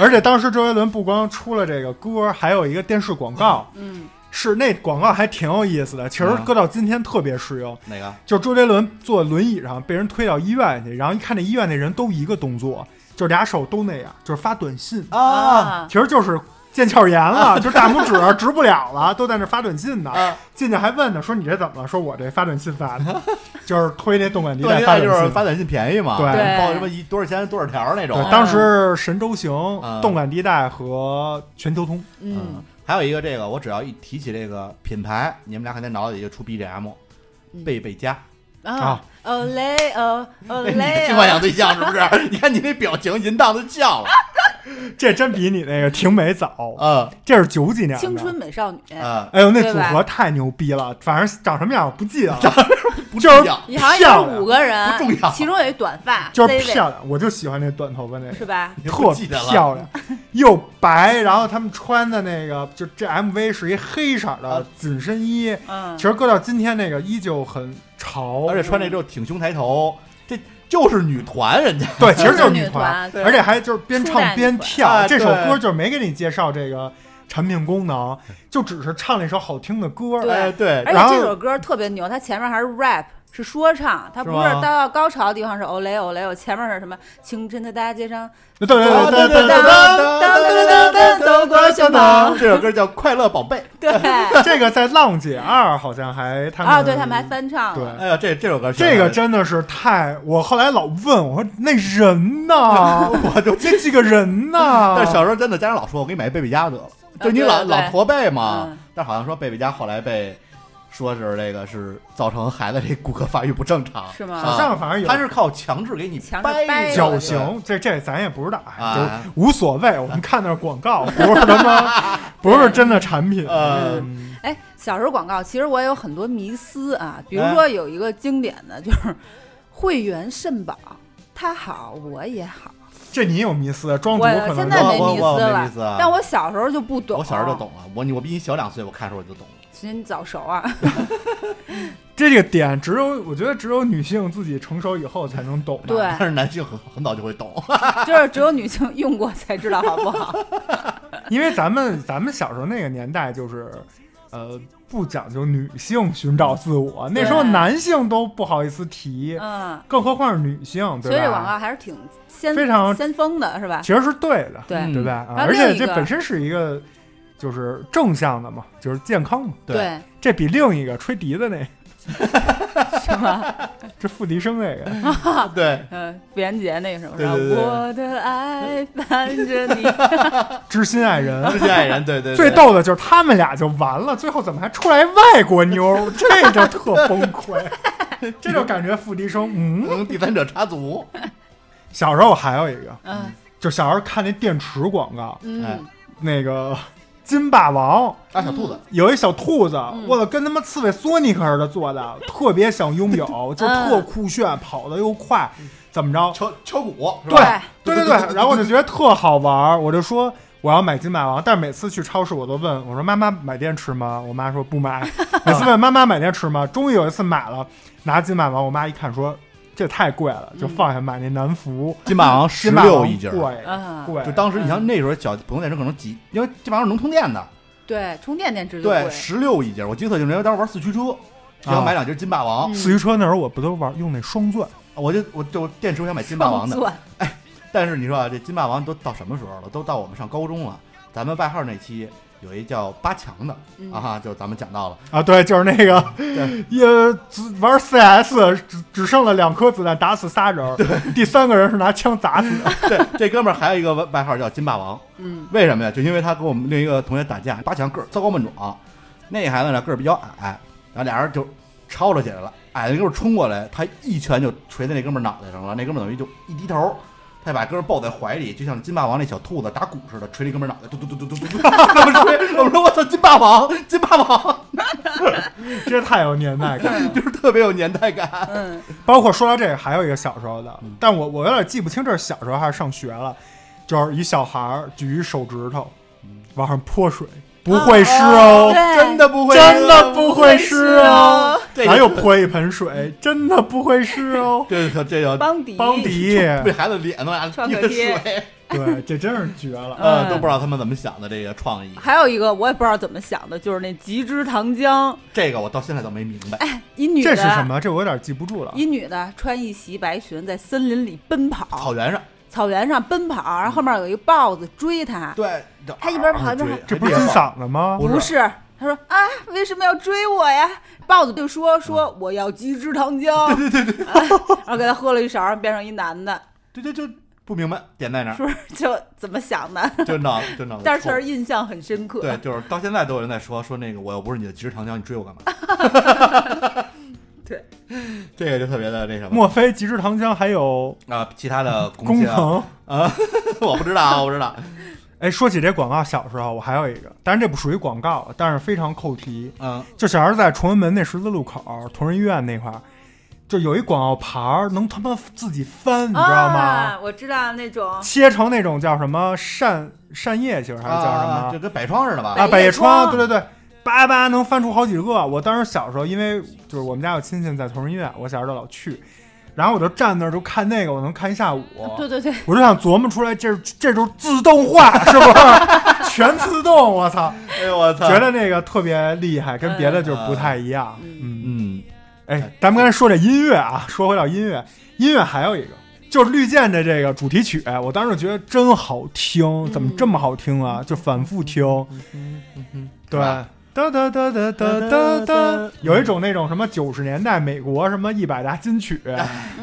而且当时周杰伦不光出了这个歌，还有一个电视广告，
嗯，
是那广告还挺有意思的，其实
嗯
搁到今天特别适用。
哪个？
就是周杰伦坐轮椅上被人推到医院去，然后一看那医院那人都一个动作，就是俩手都那样，就是发短信，
啊
其实就是腱鞘炎了，就是大拇指直不了了，都在那发短信呢。
啊！
进去还问呢，说你这怎么了？说我这发短信发的，就是推那动感地
对，
带
现在就是
发短信。
发短信便宜嘛，
对
对
报什么一多少钱多少条那种
对，。当时神州行、
嗯
动感地带和全球通，
嗯，
还有一个这个，我只要一提起这个品牌，你们俩肯定脑子里就出 BGM，
嗯
贝贝佳。
啊
啊，
哦嘞哦哦
哎你
嘞，
新幻想对象是不是？<laughs> 你看你那表情，淫荡的笑了。<laughs>
这真比你那个婷美早，
嗯
这是九几年的
青春。美少女，
嗯，
哎呦，那组合太牛逼了，反正长什么样我不记得了，<laughs>
不
就是
重要。
你好像有五个人，
不重要
其中有一短发，
就是漂亮，我就喜欢那短头发那个。
是吧？
特漂亮，又白，然后他们穿的那个，就这 MV 是一黑色的
啊
紧身衣，
嗯
其，实搁到今天那个依旧很潮，
而且穿这之后挺胸抬头，这就是女团人家。
对，<laughs> 其实就是
女
团，而且还就是边唱边跳。这首歌就没给你介绍这个产品功能，就只是唱了一首好听的歌。
对
哎对，
而
然后
且这首歌特别牛，它前面还是 rap，是说唱，它不是到高潮的地方是 ole ole，我前面是什么清晨的大街上，
对对对
对
对对
对
当当当当当走过身旁，
这首歌叫《快乐宝贝》。
对
这个在《浪姐二》好像还他们
啊，对他们还翻唱
对
了，
哎呀，这这首歌
这个真的是太……我后来老问我说那人呢？
我就
这几个人呢？
但是小时候真的家长老说，我给你买贝贝佳得了，就你老老驼背嘛
嗯。
但好像说贝贝佳后来被说是这个是造成孩子这骨骼发育不正常，
是吗？
好像反正有
他是靠强制给你
强制掰
绞
对
刑，这这咱也不知道，
啊
就无所谓。我们看的是广告，不是他妈，不是真的产品。
呃
嗯
哎，小时候广告其实我也有很多迷思啊，比如说有一个经典的就是会员肾宝，他好我也好，
这你有迷思，庄主
我
可能
现在没迷思了但我小时候就不懂，
我小时候就懂了，我你我比你小两岁，我看的时候我就懂了。
所以你早熟啊，<laughs>
这个点只有我觉得只有女性自己成熟以后才能懂。
对
但是男性很很早就会懂，<laughs>
就是只有女性用过才知道好不好。<laughs>
因为咱们咱们小时候那个年代就是，呃，不讲究女性寻找自我，那时候男性都不好意思提，
嗯，
更何况是女性，对吧？
所以这广告还是挺先
非常
先锋的，是吧？
其实是对的，
对
嗯
对吧？而且这本身是一个就是正向的嘛，就是健康嘛。
对，
这比另一个吹笛子那，<laughs>
是吧？
这付笛声那个，<laughs>
对，
嗯，傅园洁那个什么，
对对对
我的爱伴着你，<laughs>
知心爱人。
知心爱人，对对，对
最逗的就是他们俩就完了，最后怎么还出来外国妞儿？这就特崩溃，这就感觉付笛声，嗯。
嗯，第三者插足，
小时候我还有一个，
嗯
就小时候看那电池广告，
哎
嗯，
那个金霸王
啊，小兔子，
有一小兔子，
嗯
我操，跟他妈刺猬索尼克似的做的，特别想拥有，<laughs> 就
嗯
特酷炫，跑得又快，怎么着？
敲敲鼓
对？对对对，然后我就觉得特好玩儿，我就说我要买金霸王，但是每次去超市我都问我说妈妈买电池吗？我妈说不买，<laughs> 每次问妈妈买电池吗？终于有一次买了，拿金霸王，我妈一看说这太贵了，就放下买那南孚，
金霸王十六一斤儿，
贵
嗯，
贵，
就当时你像那时候小普通电池可能几，因为金霸王是能充电的，
对，充电电池
对，十六一斤儿。我记得就是当时玩四驱车，就想买两节金霸王，
嗯。
四驱车那时候我不都玩用那双钻，
我就我就电池我想买金霸王的，
哎
但是你说啊，这金霸王都到什么时候了？都到我们上高中了。咱们外号那期有一叫八强的、
嗯
啊哈，就咱们讲到了，
啊，对，就是那个
对 <laughs>
也只玩 CS 只只剩了两颗子弹打死仨人对，<laughs> 第三个人是拿枪砸死的。<laughs>
对，这哥们儿还有一个外外号叫金霸王，
嗯
为什么呀？就因为他跟我们另一个同学打架，八强个儿糟糕闷壮，那孩子呢个儿比较矮，然后俩人就吵吵起来了。矮的那哥们儿冲过来，他一拳就捶在那哥们儿脑袋上了，那哥们儿等于就一低头。他把哥们儿抱在怀里，就像金霸王那小兔子打鼓似的，捶那哥们儿脑袋，嘟嘟嘟嘟嘟嘟嘟。<laughs> 我们说，我们说，我操，金霸王，金霸王，<laughs>
这太有年代感。<laughs>
就是特别有年代感。
嗯
包括说到这个，还有一个小时候的
嗯，
但我我有点记不清这是小时候还是上学了，就是一小孩儿举一手指头
嗯
往上泼水，不会湿哦，
真的不会，
真的不会湿哦，
这
还有泼一盆水，真的不会是哦。
这这这叫
邦迪
邦迪，
被孩子脸都拿滴的水，
对，这真是绝了。
呃，
嗯
都不知道他们怎么想的这个创意。
还有一个我也不知道怎么想的，就是那极之糖浆，
这个我到现在都没明白。
一女的
这是什？么？这我有点记不住了。
一女的穿一袭白裙，在森林里奔跑，
草原上，
草原上奔跑，然后后面有一个豹子追她，
对，
她一边跑一边
追
这不是金嗓子吗？
不是
不是，他说啊，为什么要追我呀？豹子就说说我要极之糖浆，<laughs> 对对对对，然后给他喝了一勺，变成一男的，
对对，就不明白点在哪儿，
是不是 <laughs> 就怎么想的？
就脑就脑子 <laughs>
但是确实印象很深刻。
对，就是到现在都有人在说说那个我又不是你的极致糖浆，你追我干嘛？
对，
这个就特别的那什么
莫非极致糖浆还有
啊，其他的贡
工
献啊，我不知道啊，我不知道。
哎，说起这广告，小时候我还有一个，但是这不属于广告，但是非常扣题。
嗯，
就小时候在崇文门那十字路口同仁医院那块儿，就有一广告牌儿，能他妈自己翻，你知道吗？
啊，我知道那种
切成那种叫什么扇扇叶形还是叫什么？
啊就跟百窗似的吧？
啊，百叶窗，
窗
对对对，叭叭能翻出好几个。我当时小时候，因为就是我们家有亲戚在同仁医院，我小时候老去，然后我就站那儿就看那个，我能看一下午。
对对对，
我就想琢磨出来，这这就是自动化，是不是？<laughs> 全自动，我操！
哎呦我操
觉得那个特别厉害，跟别的就是不太一样。
嗯
嗯，
嗯，
哎，咱们刚才说这音乐啊，说回到音乐，音乐还有一个就是绿箭的这个主题曲，我当时觉得真好听，怎么这么好听啊？就反复听，对。哒哒哒哒哒哒哒，有一种那种什么九十年代美国什么一百大金曲，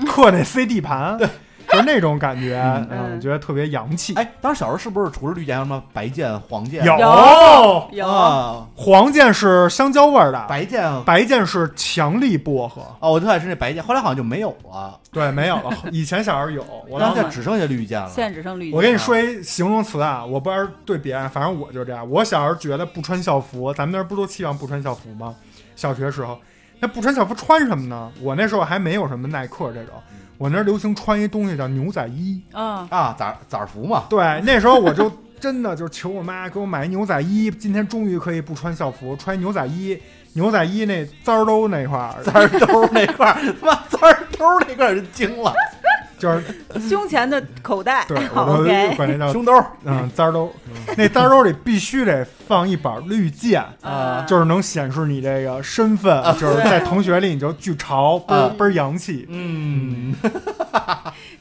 刻那 CD 盘，对，就是那种感觉，
嗯
嗯，觉得特别洋气。
哎，当时小时候是不是除了绿箭，什么白箭、黄箭？
有
有
黄箭是香蕉味儿的，
白箭
白箭是强力薄荷。
哦，我特爱吃那白箭，后来好像就没有了，
对，没有了。以前小时候有，<laughs> 我
然
当时
后现在只剩下绿箭了。
现在只剩绿箭。
我跟你说一形容词啊，我不知道对别人，反正我就这样。我小时候觉得不穿校服，咱们那儿不都期望不穿校服吗？小学时候，那不穿校服穿什么呢？我那时候还没有什么耐克这种，我那儿流行穿一东西叫牛仔衣。
嗯，
啊，崽崽服嘛，
对，那时候我就真的就求我妈给我买一牛仔衣，今天终于可以不穿校服，穿牛仔衣。牛仔衣那簪儿兜那块儿，
簪儿兜那块儿，他妈簪儿兜那块儿就惊了，
就是 <laughs>
胸前的口袋。
对，<laughs> 我都管那叫
胸兜
嗯簪儿。兜。那簪儿兜里必须得放一把绿箭，<laughs>
啊。
就是能显示你这个身份，就是在同学里你就巨潮，倍儿
啊
倍儿洋气。
嗯，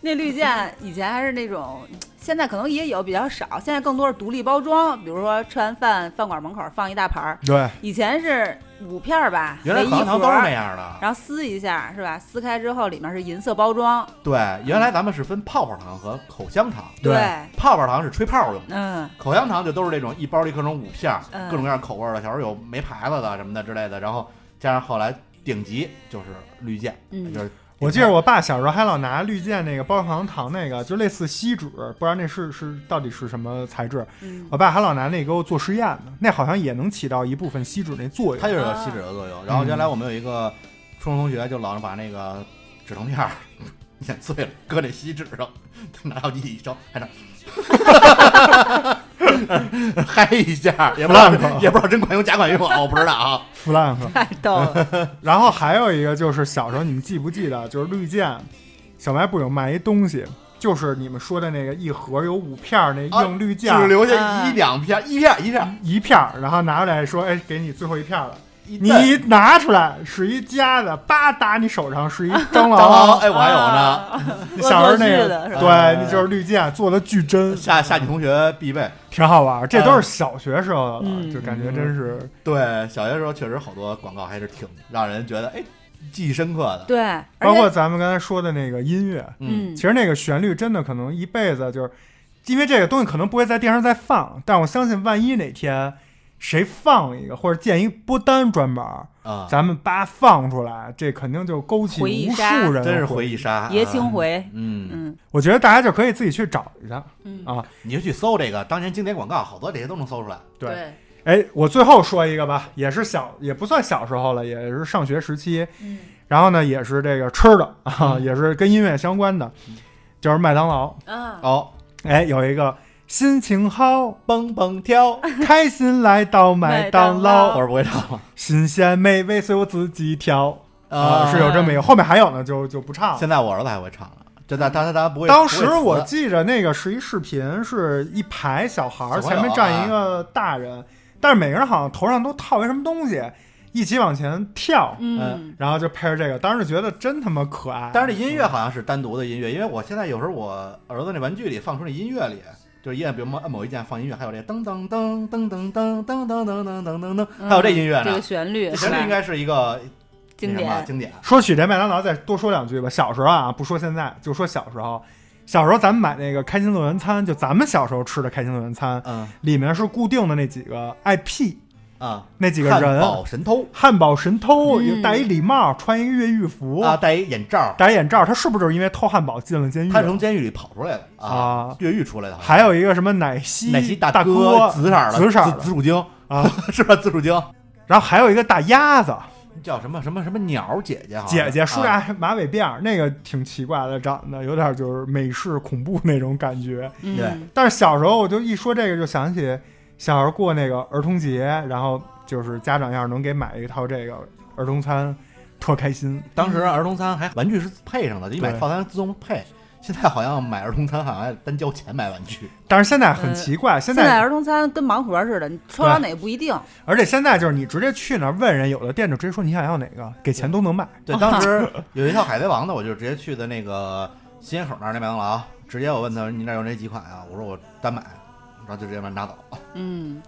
那绿箭以前还是那种，现在可能也有比较少，现在更多是独立包装，比如说吃完饭饭馆门口放一大盘儿，
对，
以前是五片儿吧，
原来口香糖都是那，样的。
然后撕一下是吧？撕开之后里面是银色包装，
对，原来咱们是分泡泡糖和口香糖，
对
泡泡糖是吹泡用的，
嗯
口香糖就都是这种一包里各种五片儿，
嗯
各种各样口味儿的，小时候有没牌子的什么的之类的，然后加上后来顶级就是绿箭，
嗯
就是
我记得我爸小时候还老拿绿箭那个包糖糖那个，就类似锡纸，不知道那是是到底是什么材质。
嗯
我爸还老拿那给我做实验呢，那好像也能起到一部分锡纸那作用。
它就是有锡纸的作用。然后原来我们有一个初中同学，就老是把那个纸成片儿碾碎了，搁那锡纸上，拿药剂一烧，还能 <laughs> 嗨一下，也不知道也不知道真管用假管用啊，我不知道啊。
弗兰克。
太逗了，
然后还有一个就是小时候你们记不记得，就是绿箭小卖部有卖一东西，就是你们说的那个一盒有五片儿那硬绿箭，
只留下
啊
一两片，一片一片，
一片，然后拿出来说，哎，给你最后一片了。你
一
拿出来是一夹子，叭打你手上是一蟑
蟑螂，<laughs>
螂。
哎，我还有呢。<laughs>
小时候那对，
哎
那就是绿箭做的巨真，
夏夏季同学必备。
挺好玩儿。这都是小学时候的了，
嗯
就感觉真是
对，小学时候确实好多广告还是挺让人觉得哎记忆深刻的。
对，
包括咱们刚才说的那个音乐，
嗯
其实那个旋律真的可能一辈子就是，因为这个东西可能不会在电视上再放，但我相信万一哪天谁放一个或者建一波单专门儿，
啊，
咱们叭放出来，这肯定就勾起无数人的
真是
回
回忆。杀，
爷青
啊。
回，
嗯，
嗯。
我觉得大家就可以自己去找一下
嗯，
啊。
你就去搜这个当年经典广告，好多这些都能搜出来。
对，哎，我最后说一个吧，也是小，也不算小时候了，也是上学时期。
嗯。
然后呢，也是这个吃的啊，也是跟音乐相关的，就是麦当劳。
啊，
哦，
哎，有一个心情好，
蹦蹦跳，<laughs>
开心来到麦当劳。
劳，
我是不会唱了
新鲜美味随我自己挑。啊，
啊
是有这么一个，后面还有呢，就就不唱了。
现在我儿子还会唱了，这他他他他不会。
当时我记着那个是一视频，是一排小孩儿，前面站一个大人，但是每个人好像头上都套一什么东西，一起往前跳，
嗯。
然后就配着这个，当时觉得真他妈可爱。
但是这音乐好像是单独的音乐，因为我现在有时候我儿子那玩具里放出那音乐里，就是一按，比如按某一键放音乐，还有这噔噔噔噔噔噔噔噔噔噔噔噔噔，还有这音乐呢
这个。旋律
这？旋律应该是一个
经典，
经典。
说起这麦当劳，再多说两句吧。小时候啊，不说现在，就说小时候。小时候咱们买那个开心乐园餐，就咱们小时候吃的开心乐园餐，
嗯
里面是固定的那几个 IP，
啊，
那几个人？
汉
人，
堡神偷。
汉堡神偷，戴一礼帽，穿一个越狱服，
啊，戴一眼罩，
戴一眼罩，他是不是就是因为偷汉堡进了监狱？
他是从监狱里跑出来的啊，
啊，
越狱出来的。
还有一个什么奶昔
奶昔
大
哥，紫色的，
紫色的。
紫紫薯精
啊，<laughs>
是吧？紫薯精？
然后还有一个大鸭子。
叫什么什么什么鸟姐姐，
姐姐，梳
啊
俩马尾辫儿，那个挺奇怪的，长得有点就是美式恐怖那种感觉。
嗯。
对
但是小时候我就一说这个，就想起小时候过那个儿童节，然后就是家长要是能给买一套这个儿童餐，特开心。
当时儿童餐还玩具是配上的，就你买套餐自动配。现在好像买儿童餐好像还单交钱买玩具。
但是现在很奇怪，现在
现在儿童餐跟盲盒似的，你抽着哪个不一定。
而且现在就是你直接去那儿问人，有的店就直接说你想要哪个，给钱都能卖。
对，当时 <laughs> 有一套海贼王的，我就直接去的那个新街口那儿那麦当劳，直接我问他你那有哪几款啊？我说我单买，然后就直接把它拿走。
嗯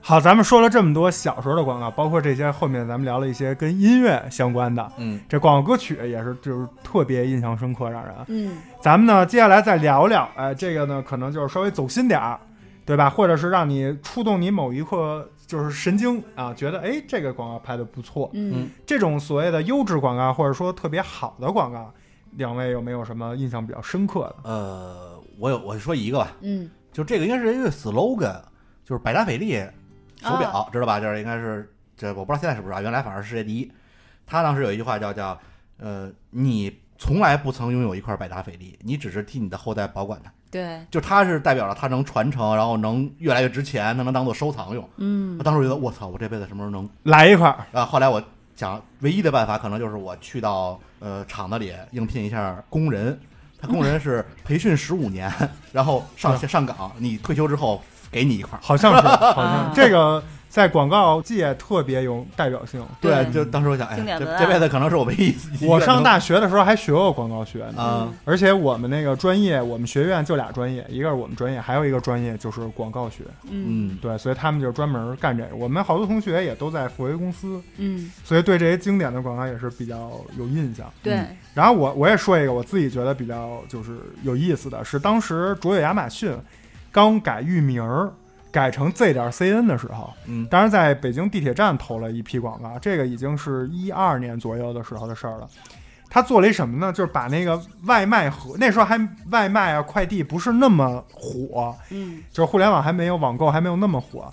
好，咱们说了这么多小时候的广告，包括这些后面咱们聊了一些跟音乐相关的，
嗯，
这广告歌曲也是就是特别印象深刻，让人。
嗯
咱们呢，接下来再聊聊，哎，这个呢，可能就是稍微走心点儿，对吧？或者是让你触动你某一刻就是神经啊，觉得哎，这个广告拍的不错。
嗯
这种所谓的优质广告，或者说特别好的广告，两位有没有什么印象比较深刻的？
呃，我有我说一个吧，
嗯
就这个应该是一个 slogan，就是百达翡丽手表，
啊
知道吧？就是应该是这我不知道现在是不是啊，原来反正是世界第一。他当时有一句话叫叫呃，你从来不曾拥有一块百达翡丽，你只是替你的后代保管它。
对，
就它是代表了它能传承，然后能越来越值钱，它能当做收藏用。
嗯
我当时觉得我操，我这辈子什么时候能？
来一块儿，
啊，后来我想，唯一的办法可能就是我去到呃厂子里应聘一下工人，他工人是培训十五年，然后上上岗，你退休之后给你一块儿。
好像是，好像
啊 <laughs>
这个在广告界特别有代表性。
对
就当时我想，哎，这这辈子可能是我唯一
我上大学的时候还学过广告学呢，
啊，
而且我们那个专业，我们学院就俩专业，一个是我们专业，还有一个专业就是广告学。
嗯。
嗯，
对，所以他们就专门干这个。我们好多同学也都在富维公司，
嗯，
所以对这些经典的广告也是比较有印象。
对，
嗯。
然后我我也说一个我自己觉得比较就是有意思的是，当时卓越亚马逊刚改域名儿，改成 Z 点 CN 的时候，
嗯
当然在北京地铁站投了一批广告，这个已经是一二年左右的时候的事儿了。他做了一什么呢？就是把那个外卖盒，那时候还外卖啊快递不是那么火，
嗯
就是互联网还没有网购还没有那么火。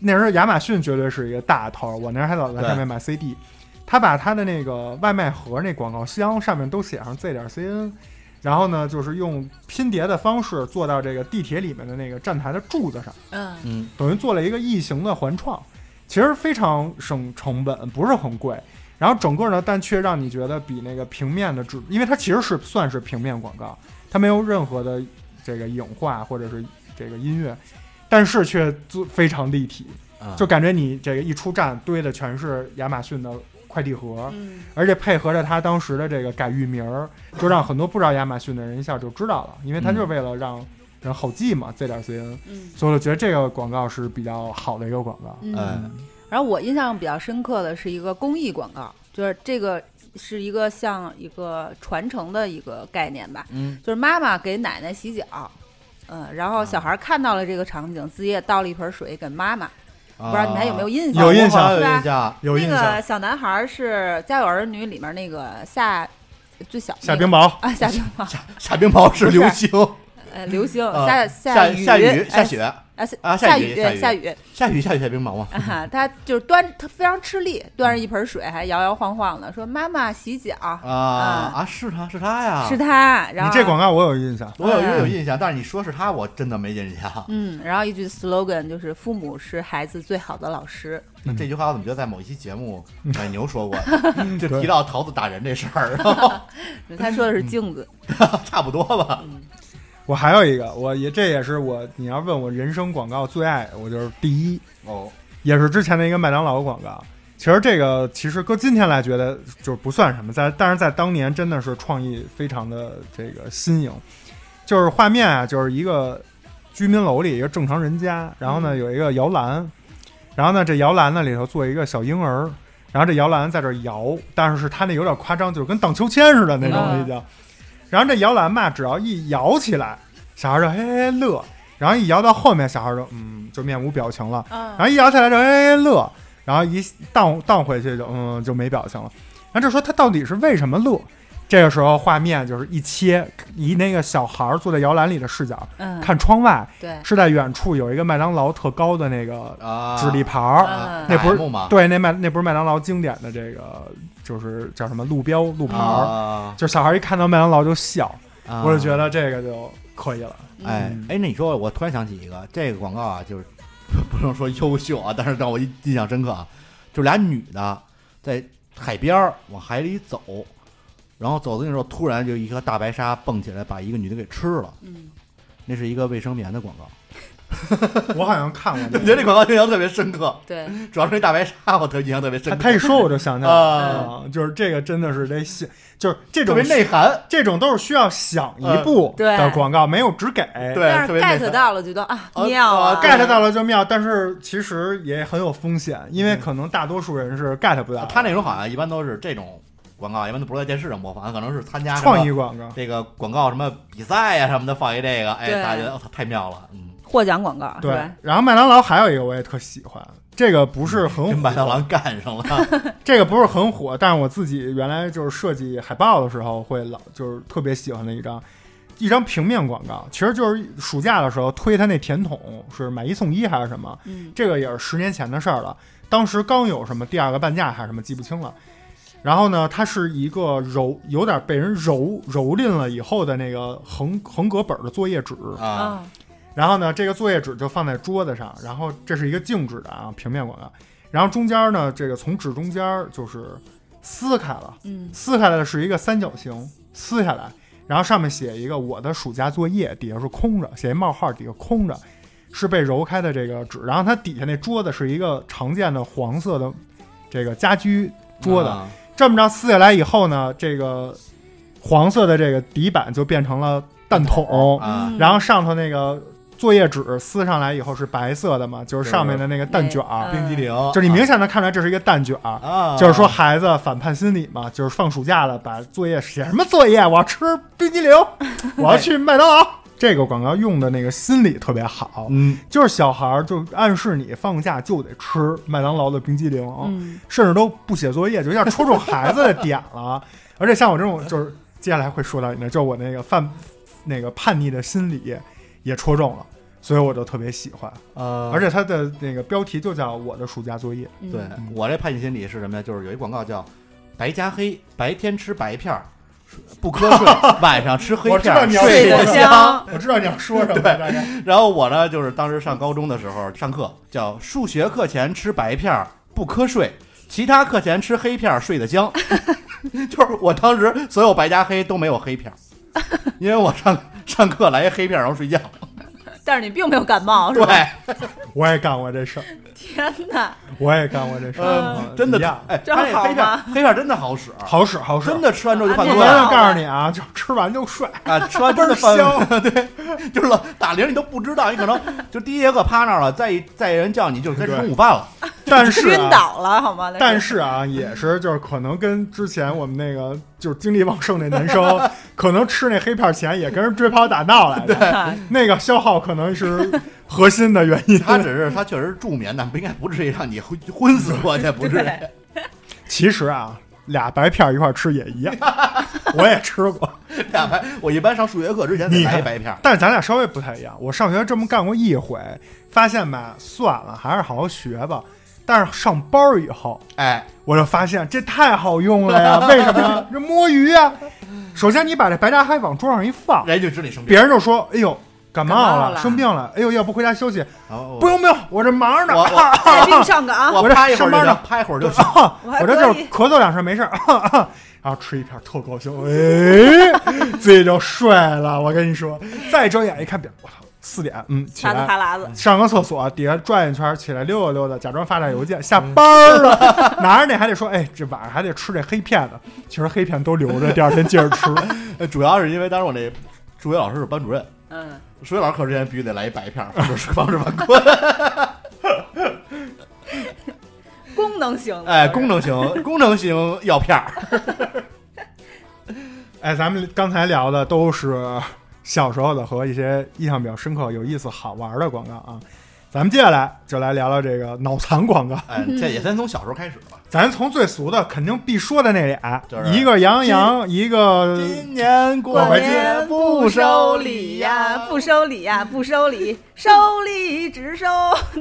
那时候亚马逊绝对是一个大头，我那时候还老在上面买 CD。他把他的那个外卖盒那广告箱上面都写上 Z 点 CN，然后呢，就是用拼叠的方式做到这个地铁里面的那个站台的柱子上，
嗯。
嗯
等于做了一个异形的环创，其实非常省成本，不是很贵。然后整个呢，但却让你觉得比那个平面的质，因为它其实是算是平面广告，它没有任何的这个影画或者是这个音乐，但是却做非常立体，
啊。
就感觉你这个一出站堆的全是亚马逊的快递盒，
嗯。
而且配合着他当时的这个改域名儿，就让很多不知道亚马逊的人一下就知道了，因为他就是为了让人好记嘛，Z 点 CN，
嗯。
所以我觉得这个广告是比较好的一个广告。
嗯。
哎
然后我印象比较深刻的是一个公益广告，就是这个是一个像一个传承的一个概念吧，
嗯。
就是妈妈给奶奶洗脚，嗯，然后小孩看到了这个场景，自己也倒了一盆水给妈妈，不知道你们还有没有印象？
有印象
有
是吧
印象，
那
有印象
个，小男孩是《家有儿女》里面那个夏最小那个
夏冰雹，
啊，夏冰雹，
夏冰雹是流星，
呃，流星
啊
下
下
雨
下雨下
哎
雪
啊下
啊
下
下雨下雨
下雨
下雨下雨下冰雹嘛。
啊，他就是端他非常吃力，端着一盆水还摇摇晃晃的说妈妈洗脚，
啊啊，是他是他呀，
是他，然后你
这广告我有印象。
我有
嗯
有印象，但是你说是他，我真的没印象。
嗯，然后一句 slogan 就是父母是孩子最好的老师，
那
这句话我怎么觉得在某一期节目奶牛说过，<laughs> 就提到桃子打人这事儿，<laughs>
他说的
嗯
是镜子，<laughs>
差不多吧。
我还有一个，我也这也是我你要问我人生广告最爱，我就是第一，
哦，
也是之前的一个麦当劳广告。其实这个其实搁今天来觉得就是不算什么，在但是在当年真的是创意非常的这个新颖。就是画面啊，就是一个居民楼里一个正常人家，然后呢
嗯
有一个摇篮，然后呢这摇篮呢里头坐一个小婴儿，然后这摇篮在这儿摇，但是它那有点夸张，就是跟荡秋千似的那种
嗯
已经。然后这摇篮嘛，只要一摇起来，小孩就嘿嘿乐，然后一摇到后面，小孩就嗯就面无表情了。
嗯
然后一摇起来就哎乐，然后一荡荡回去就嗯就没表情了。然后就说他到底是为什么乐？这个时候画面就是一切，以那个小孩坐在摇篮里的视角
嗯，
看窗外，
对，
是在远处有一个麦当劳特高的那个
啊，
纸立牌儿。
嗯
那不是？对，那麦那不是麦当劳经典的这个，就是叫什么路标路牌儿，
啊，
就小孩一看到麦当劳就笑，
啊。
我就觉得这个就可以了。
哎
嗯。
哎，那你说，我突然想起一个，这个广告啊，就是 <laughs> 不能说优秀啊，但是让我印印象深刻啊，就俩女的在海边儿往海里走，然后走的那时候突然就一颗大白鲨蹦起来把一个女的给吃了，
嗯，
那是一个卫生棉的广告。<laughs>
我好像看过
我
这个。
觉得这广告印象特别深刻，
对，
主要是那大白鲨我特印象特别深刻，
他他一说我就想起来。了，
啊，
啊就是这个真的是得想，就是这种
特别内涵，
这种都是需要想一步
对。
的广告，没有只给。
对，
但是 get。到了，觉得啊
啊
妙啊。
啊
get 到了就妙，但是其实也很有风险，因为可能大多数人是 get 不到。
他那种好像一般都是这种广告，一般都不是在电视上播放，可能是参加
创意广告，
这个广告什么比赛呀、什么的，放一这个，哎，大家觉得我操太妙了，嗯，
获奖广告
对？。然后麦当劳还有一个我也特喜欢，这个不是很
跟麦当劳
火，
干上了，<laughs>
这个不是很火，但是我自己原来就是设计海报的时候会老就是特别喜欢的一张。一张平面广告，其实就是暑假的时候推他那甜筒，是买一送一还是什么？
嗯，
这个也是十年前的事儿了，当时刚有什么第二个半价还是什么，记不清了。然后呢，它是一个揉有点被人揉蹂躏了以后的那个横横格本的作业纸，
啊，
啊，
然后呢，这个作业纸就放在桌子上，然后这是一个静止的啊平面广告，然后中间呢，这个从纸中间就是撕开了，
嗯。
撕开来的是一个三角形，撕下来，然后上面写一个我的暑假作业，底下是空着，写一冒号，底下空着，是被揉开的这个纸，然后它底下那桌子是一个常见的黄色的这个家居桌子，
啊。
这么着撕下来以后呢，这个黄色的这个底板就变成了弹筒，然后上头那个作业纸撕上来以后是白色的嘛，就是上面的那个蛋卷儿，
嗯
冰激凌，
就是你明显能看出来这是一个蛋卷儿。
啊，
就是说孩子反叛心理嘛，就是放暑假了，把作业写什么作业？我要吃冰激凌，<laughs> 我要去麦当劳。这个广告用的那个心理特别好，
嗯，
就是小孩儿就暗示你放假就得吃麦当劳的冰激凌，
嗯
甚至都不写作业，就有点戳中孩子的点了。<laughs> 而且像我这种，就是接下来会说到你的，就是我那个犯那个叛逆的心理也戳中了，所以我就特别喜欢。
呃，
而且它的那个标题就叫《我的暑假作业》。
嗯
对我这叛逆心理是什么呀？就是有一广告叫“白加黑”，白天吃白片儿，<laughs> 不瞌睡，晚上吃黑片儿，睡得香。
我知道你要说什么，
然后我呢，就是当时上高中的时候上课，叫数学课前吃白片儿不瞌睡，其他课前吃黑片儿睡得香。<laughs> 就是我当时所有白加黑都没有黑片儿，因为我上 <laughs> 上课来一黑片儿然后睡觉。<laughs>
但是你并没有感冒，是吧？
对，<laughs>
我也干过这事儿，
天哪，
我也干过这事儿
真的
一样，
哎，
这
黑片儿黑片儿真的好使，
好使好使，
真。的吃完之后就犯
啊
困
我告诉你啊，就吃完就睡，
啊，吃完真的犯
香。
对，就是了打铃你都不知道，你可能就第一节课趴那儿了，再一再人叫你就该吃中午饭了。
但 <laughs> 是
晕
啊，
倒了好吗？
但是啊，也是就是可能跟之前我们那个就是精力旺盛那男生，<laughs> 可能吃那黑片前也跟人追跑打闹来的，
是
那个消耗可能是核心的原因。<laughs>
他只是他确实助眠，但不应该不至于让你昏昏死过去，不至于。
其实啊，俩白片一块吃也一样，我也吃过。
俩白，我一般上数学课之前得
你看
来一白片儿。
但是咱俩稍微不太一样。我上学这么干过一回，发现吧，算了，还是好好学吧。但是上班儿以后，
哎，
我就发现这太好用了呀！<laughs> 为什么呀？这摸鱼啊！首先，你把这白加黑往桌上一放，
人就知道你生病。
别人就说：“哎呦，感冒了，
冒了
生病了。哎呦，要不回家休息？不用不用，我这忙着呢。
带病 <laughs> 上岗，
我
我这上班呢，
拍一会儿就行。<laughs>
啊
我
这就是咳嗽两声没事儿，然后吃一片特高兴，哎，自己就睡了。我跟你说，再睁眼一看表，我操，四点，嗯，起来
哈喇子，
上个厕所，底下转一圈，起来溜达溜达，假装发点邮件，下班儿了，<laughs> 拿着那还得说，哎，这晚上还得吃这黑片呢。其实黑片都留着，第二天接着吃。<laughs>
呃主要是因为当时我那数学老师是班主任，
嗯，
数学老师课之前必须得来一白片儿，防止防止犯困。
功能性的，
哎，<laughs> 功能型功能型药片儿。
哎，咱们刚才聊的都是小时候的和一些印象比较深刻、有意思、好玩的广告啊。咱们接下来就来聊聊这个脑残广告。
哎，这也先从小时候开始吧。
咱从最俗的，肯定必说的那俩，
就是
一个杨洋，一个
今年过
过节
节
不收礼呀，不收礼呀，不收礼，收礼只收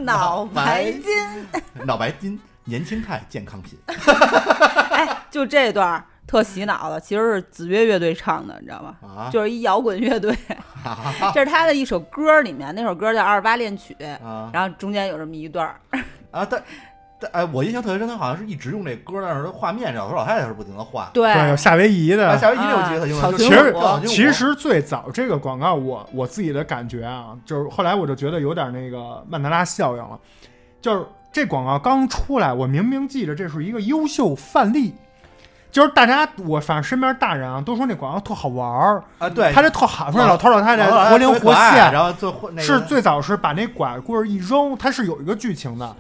脑白金。<laughs>
脑白金，年轻态，健康品。<laughs>
哎，就这段儿特洗脑的，其实是子越乐队唱的，你知道吗？
啊，
就是一摇滚乐队，<laughs> 这是他的一首歌里面，那首歌叫《二十八恋曲》，
啊
然后中间有这么一段儿，<laughs>
啊，但但哎，我印象特别深，他好像是一直用这歌，但是他画面老头老太太是不停的换。
对
对，有夏威夷
哎，
的。
夏威夷那我记得特清楚，
啊
就是
其实其实最早这个广告我，我自己的感觉啊，就是后来我就觉得有点那个曼德拉效应了，就是这广告刚出来，我明明记着这是一个优秀范例，就是大家我反正身边大人啊都说那广告特好玩儿，
啊，对，
他这特好，说老头老太太活灵活现，
然后最后那个
是最早是把那拐棍儿一扔，它是有一个剧情的，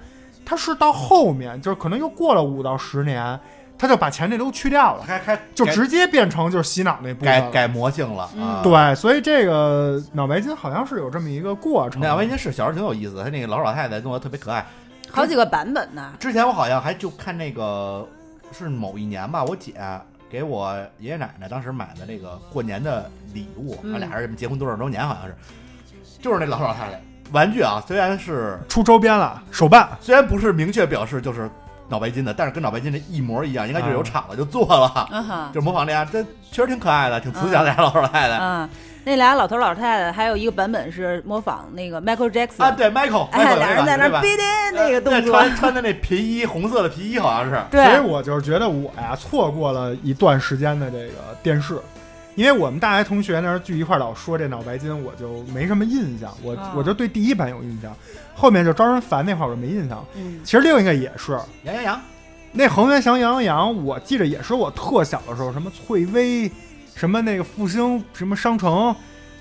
它是到后面就是可能又过了五到十年，他就把前那都去掉了，
开开
就直接变成就是洗脑那部分。
改改魔性了。
对，所以这个脑白金好像是有这么一个过程。
脑白金是小时候挺有意思的，他那个老头老太太弄得特别可爱。
好几个版本呢。
之前我好像还就看那个是某一年吧，我姐给我爷爷奶奶当时买的那个过年的礼物，
嗯。
俩人结婚多少周年好像是，就是那老头老太太玩具啊，虽然是
出周边了，手办。
虽然不是明确表示就是脑白金的，但是跟脑白金的一模一样，应该就是有厂子就做了，
嗯，
就模仿那样，这确实挺可爱的，挺慈祥的俩老头老太太。
嗯，那俩老头老太太还有一个版本是模仿那个 Michael Jackson
啊，对，Michael，
哎，俩人在那
对吧
b i 那个动
对
作，
穿穿的那皮衣，红色的皮衣好像是。
对
所以我就是觉得我呀错过了一段时间的这个电视，因为我们大学同学那时候聚一块儿老说这脑白金，我就没什么印象，我、
啊
我就对第一版有印象，后面就招人烦那块儿我就没印象。
嗯
其实另一个也是，
杨洋洋，
那恒源祥羊羊洋，我记着也是我特小的时候，什么翠微，什么那个复兴什么商城，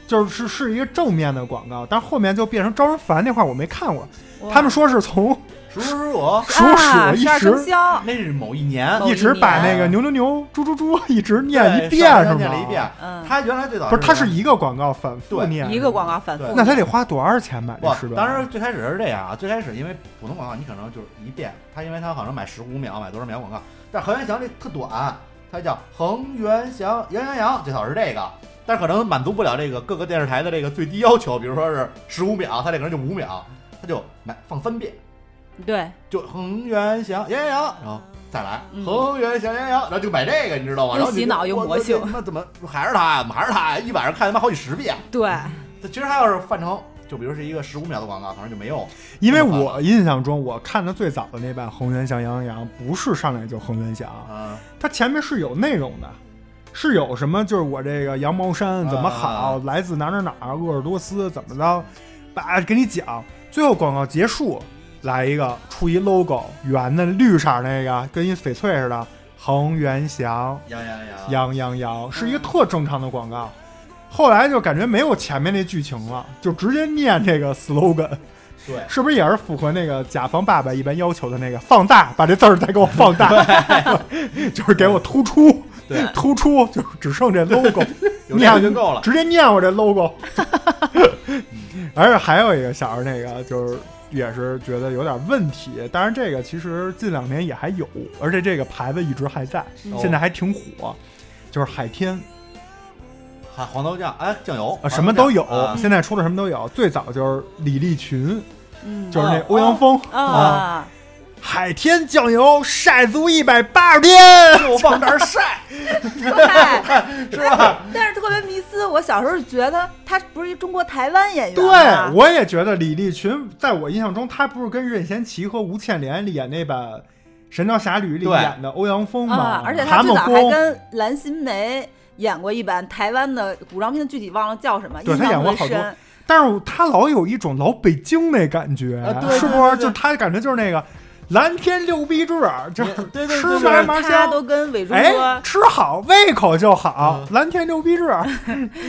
就是是一个正面的广告，但是后面就变成招人烦那块儿我没看过。他们说是从
数数我，
属
啊十二
鼠一直，
那是某一年，
一直把那个牛牛牛猪猪猪 <laughs> 一直念一遍是吗？
念了一遍。
嗯，
他原来最早
不是，他是一个广告反复念，
一个广告反复
对，
那他得花多少钱买这十，段？
当时最开始是这样啊，最开始因为普通广告你可能就是一遍，他因为他好像买十五秒，买多少秒广告，但是恒源祥这特短，它叫恒源祥杨洋洋，最早是这个，但是可能满足不了这个各个电视台的这个最低要求，比如说是十五秒，他这个人就五秒，他就买放三遍，
对，
就恒源祥杨洋洋，然后。再来，
嗯
恒源祥杨洋，然后就买这个，你知道吗？
又
然后你
洗脑又
我
魔性
我他妈怎么还是他呀？怎么还是他呀？一晚上看他妈好几十遍。
对，
这其实他要是换成，就比如是一个十五秒的广告，可能就没有。
因为我印象中，我看的最早的那版恒源祥羊羊不是上来就恒源祥，
啊，
它前面是有内容的，是有什么就是我这个羊毛衫怎么好，
啊
来自哪哪哪儿，鄂尔多斯怎么着，把给你讲，最后广告结束，来一个出一 logo 圆的绿色儿那个，跟一翡翠似的，恒源祥
羊羊羊，
羊羊羊，是一个特正常的广告。后来就感觉没有前面那剧情了，就直接念这个 slogan，
对，
是不是也是符合那个甲方爸爸一般要求的那个放大，把这字儿再给我放大，<laughs> 就是给我突出，
对。
突出，就只剩这 logo，<laughs>
有这个就够了。
直接念我这 logo。而且还有一个小时候那个就是。也是觉得有点问题，当然这个其实近两年也还有，而且这个牌子一直还在，
嗯
现在还挺火，就是海天，
还黄豆酱，哎，酱油
啊，什么都有，
啊
现在出的什么都有。最早就是李立群，
嗯，
就是那
哦
欧阳锋
啊，
海天酱油晒足一百八十天，<laughs>
就往那儿晒，<laughs>
对，
是吧？
但是特别迷思，我小时候觉得他不是一中国台湾演员
对？我也觉得李立群在我印象中，他不是跟任贤齐和吴倩莲演那版《神雕侠侣》里演的欧阳锋吗？
啊，而且他最早还，跟蓝心湄演过一版台湾的古装片，具体忘了叫什么，
对他
印象
演过好多。但是他老有一种老北京那感觉，
啊对
是不是？就他感觉就是那个蓝天六必治，就是
对对
吃嘛嘛香。
都跟伟忠
哎
哥，
吃好胃口就好，
嗯
蓝天六必治。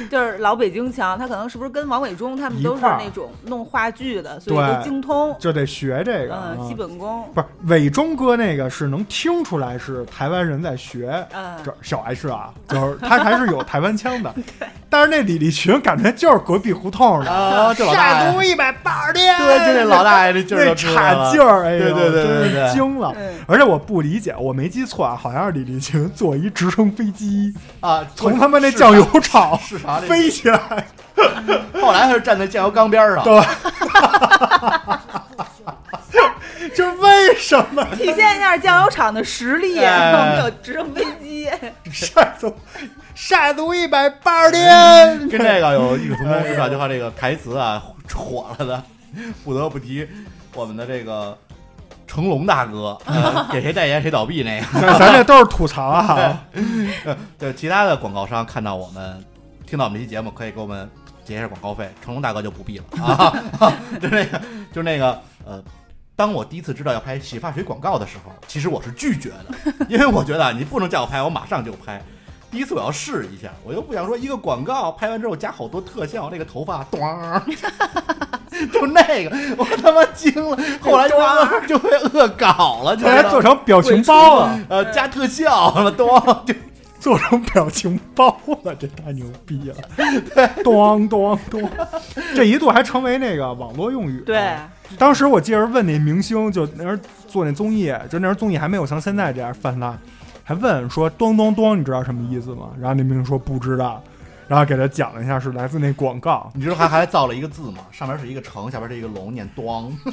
就是老北京腔，他可能是不是跟王伟忠他们都是那种弄话剧的，所以
对
都精通，
就得学这个。
嗯，基本功，
不是伟忠哥那个是能听出来是台湾人在学，
嗯，
这小 H 啊，就是他还是有台湾腔的。<laughs> 但是那李立群感觉就是隔壁胡同的，
啊，这老大爷，
一百八十天，
对，就那老大爷 <laughs> 那劲儿
那
就出来了
岔劲儿，哎呦，
对对对对对
惊了。
嗯，
而且我不理解，我没记错啊，好像是李立群坐一直升飞机，
啊，
从他们那酱油厂飞起来，
后来他是站在酱油缸边上，
对。<laughs> 就是为什么
体现一下酱油厂的实力，
哎。
我们有直升飞机，
晒足晒足一百八十天？
跟这个有异曲同工之妙，就靠这个台词啊火了的，不得不提我们的这个成龙大哥，呃 <laughs> 给谁代言谁倒闭那个。
咱咱这都是吐槽啊。<laughs>
对，其他的广告商看到我们听到我们这期节目，可以给我们结一下广告费。成龙大哥就不必了啊，<laughs> 就那个，就那个，呃，当我第一次知道要拍洗发水广告的时候，其实我是拒绝的，因为我觉得啊你不能叫我拍，我马上就拍。第一次我要试一下，我又不想说一个广告拍完之后加好多特效，那个头发咚，<laughs> 就那个我他妈惊了。后来就就会恶搞了，就
后来做成表情包了，
呃加特效，什么咣就
做成表情包了，这太牛逼了！咚咚咚，这一度还成为那个网络用语。
对，
当时我记着问那明星，就那时候做那综艺，就那时候综艺还没有像现在这样泛滥，还问说“咚咚咚”，你知道什么意思吗？然后那明星说不知道，然后给他讲了一下是来自那广告。
你知道还还造了一个字吗？上面是一个城，下边是一个龙，念“咚 <laughs> ”。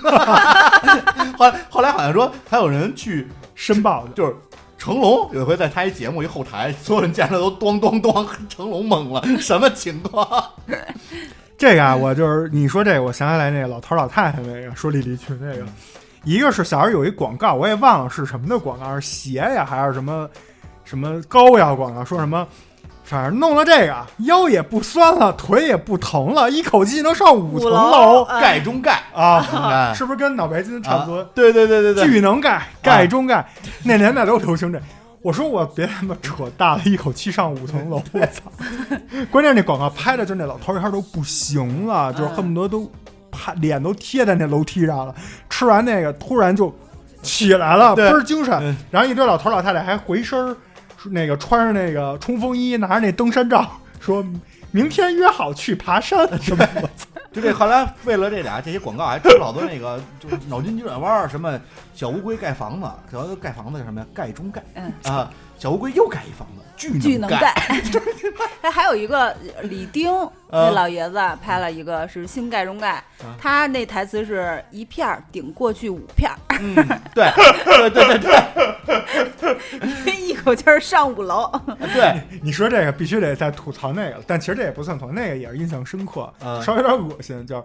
后来后来好像说还有人去
申报，
就是成龙有一回在他一节目一后台，所有人见着都咚咚咚，成龙懵了，什么情况？
这个啊，我就是你说这个，我想起来那个老头老太太那个说李立群那个，一个是小时候有一广告，我也忘了是什么的广告，是鞋呀还是什么什么膏药广告，说什么。反正弄了这个，腰也不酸了，腿也不疼了，一口气能上五层楼，
哎
盖中盖
啊！<laughs>
哎
是不是跟脑白金差不多？
对对对对对，
巨能盖，盖中盖，那年代都流行这。我说我别他妈扯大了，一口气上五层楼，我操！关键那广告拍的就那老头儿一下都不行了，就是恨不得都趴脸都贴在那楼梯上了。吃完那个突然就起来了，倍儿精神
嗯。
然后一堆老头老太太还回身儿，那个穿着那个冲锋衣，拿着那登山杖，说明天约好去爬山 <laughs> 什么的。<laughs>
就这后来为了这俩这些广告，还出了好多那个就是脑筋急转弯儿，什么小乌龟盖房子，小乌龟盖房子是什么呀？盖中盖
嗯
啊，小乌龟又盖一房子，巨能
巨能盖。他 <laughs> 还有一个李丁，那
呃
老爷子拍了一个是新盖中盖
啊，
他那台词是一片儿顶过去五片儿，
嗯，对对对对对 <laughs>
一口气儿上五楼。
对，<laughs>
你说这个必须得再吐槽那个了，但其实这也不算吐槽，那个也是印象深刻，
嗯
稍微有点恶心，叫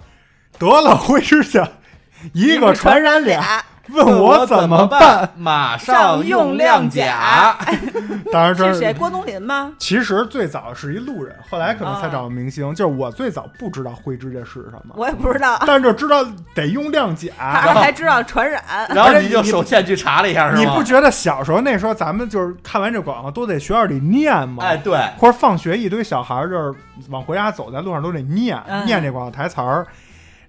得了灰指甲，<laughs> 一个传染俩，问我怎么办？？<laughs>
马上用亮甲。<laughs>
当然这
是谁？郭冬临吗？
其实最早是一路人，后来可能才找到明星。就是我最早不知道灰指甲是什么，
我也不知道，
但是就知道得用亮甲。
还还知道传染。
然后你就手欠去查了一下，是吗？
你不觉得小时候那时候咱们就是看完这广告都得学校里念吗？
哎，对，
或者放学一堆小孩儿就是往回家走，在路上都得念、
嗯
念这广告台词儿。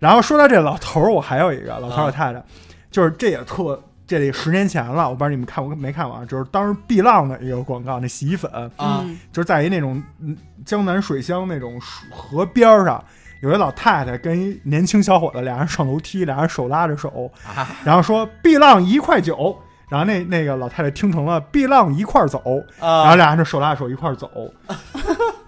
然后说到这老头儿，我还有一个老头儿
啊
老太太，就是这也特这得十年前了，我不知道你们看过没看过啊？就是当时碧浪的一个广告，那洗衣粉
啊，
嗯
就是在一那种嗯江南水乡那种河边儿上。有一老太太跟一年轻小伙子，俩人上楼梯，俩人手拉着手，
啊
然后说“碧浪一块九”，然后那那个老太太听成了“碧浪一块儿走”，然后
啊，
俩人就手拉手一块儿走，<laughs>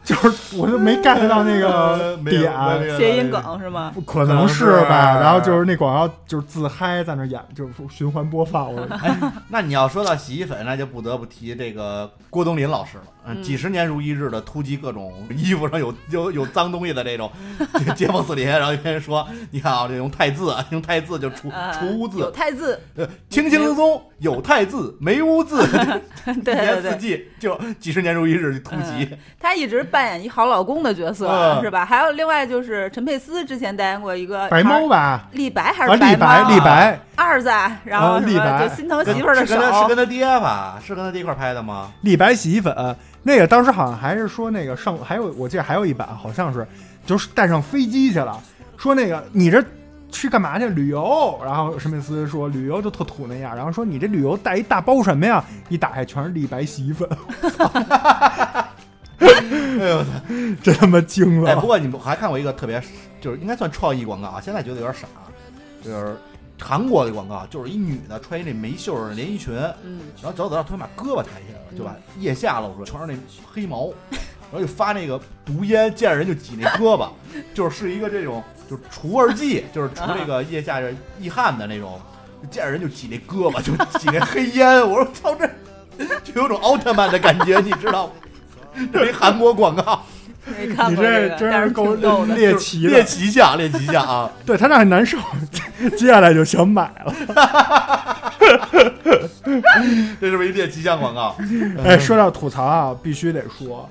就是我就没 get 到那个 <laughs> 点，
谐音梗是吗？
可能是吧。
是
然后就是那广告就是自嗨在那演，就是循环播放。我 <laughs>
那你要说到洗衣粉，那就不得不提这个郭冬临老师了。几十年如一日的突击各种衣服上有 <laughs> 有有脏东西的这种这个 <laughs> 街坊四邻，然后有人说，你看啊，这用太字，<laughs> 用太字就除
呃
除污
有
字，
太字，
呃，轻轻松松有太字没污渍，
对
一年四
对对，
季就几十年如一日突袭。
他一直扮演一好老公的角色，
嗯
是吧？还有另外就是陈佩斯之前代言过一个
白猫吧，
李白还
啊，
是
立白，
猫
立白，
二子，然后什么
啊立白
就心疼媳妇儿的手
是跟，他是跟他爹吧？是跟他爹一块儿拍的吗？
李白洗衣粉。那个当时好像还是说那个上，还有我记得还有一版，好像是就是带上飞机去了，说那个你这。去干嘛去？旅游。然后史密斯说旅游就特土那样。然后说你这旅游带一大包什么呀？一打开全是立白洗衣粉，<laughs>
哎呦我操！<laughs>
真他妈惊
哎，
了
不。过你们还看过一个特别，就是应该算创意广告啊，现在觉得有点傻，就是韩国的广告，就是一女的穿一那没袖儿的连衣裙，然
嗯，
后走走道突然把胳膊抬起来了，就把腋下露出来，全是那黑毛，然后就发那个毒烟，见着人就挤那胳膊，<laughs> 就是是一个这种就是除味剂，就是除这个腋下这易汗的那种，就见着人就挤那胳膊，就挤那黑烟，我说操这。就有种奥特曼的感觉，你知道吗？这韩国广告，
没看
你
过这个，
这真
是
是够。猎奇
猎，奇项，猎奇项啊！<laughs>
对他那很难受，接下来就想买了。<laughs>
这是不是一列吉祥广告？<laughs>
哎，说到吐槽啊，必须得说，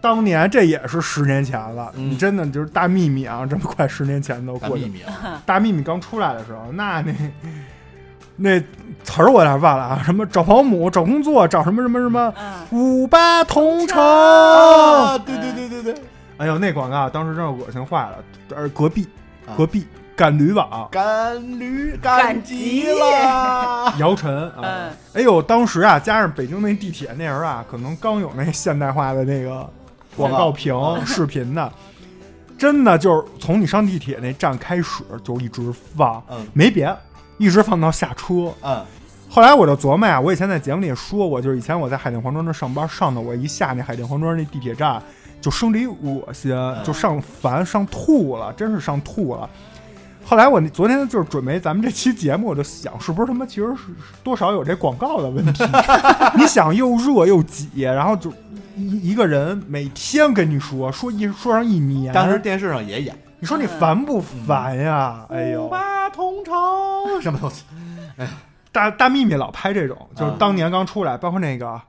当年这也是十年前了，
嗯
你真的就是大秘密啊，这么快十年前都过去了。
大秘密啊！
大秘密刚出来的时候，那那那词儿我有点忘了啊，什么找保姆、找工作、找什么什么什么
嗯，
五八同城。
啊，对对对对对，
哎呦，那广告当时真是恶心坏了。而，隔壁
啊
隔壁赶驴网，
赶驴
赶
赶
集
集了。<laughs>
姚晨啊
嗯，
哎呦，当时啊，加上北京那地铁那人啊，可能刚有那现代化的那个广告屏视频呢，真的就是从你上地铁那站开始就一直放，
嗯
没别的，一直放到下车。
嗯
后来我就琢磨呀，我以前在节目里也说过，就是以前我在海淀黄庄那上班，上的我一下那海淀黄庄那地铁站，就生理恶心，就上烦上吐了，真是上吐了。后来我那昨天就是准备咱们这期节目，我就想是不是他妈其实是多少有这广告的问题？<laughs> 你想又热又挤，然后就一一个人每天跟你说说一说上一年，
当时电视上也演
你说你烦不烦呀？哎呦，
八同城 <laughs> 什么东西？
哎大大幂幂老拍这种，就是
嗯
当年刚出来，包括那个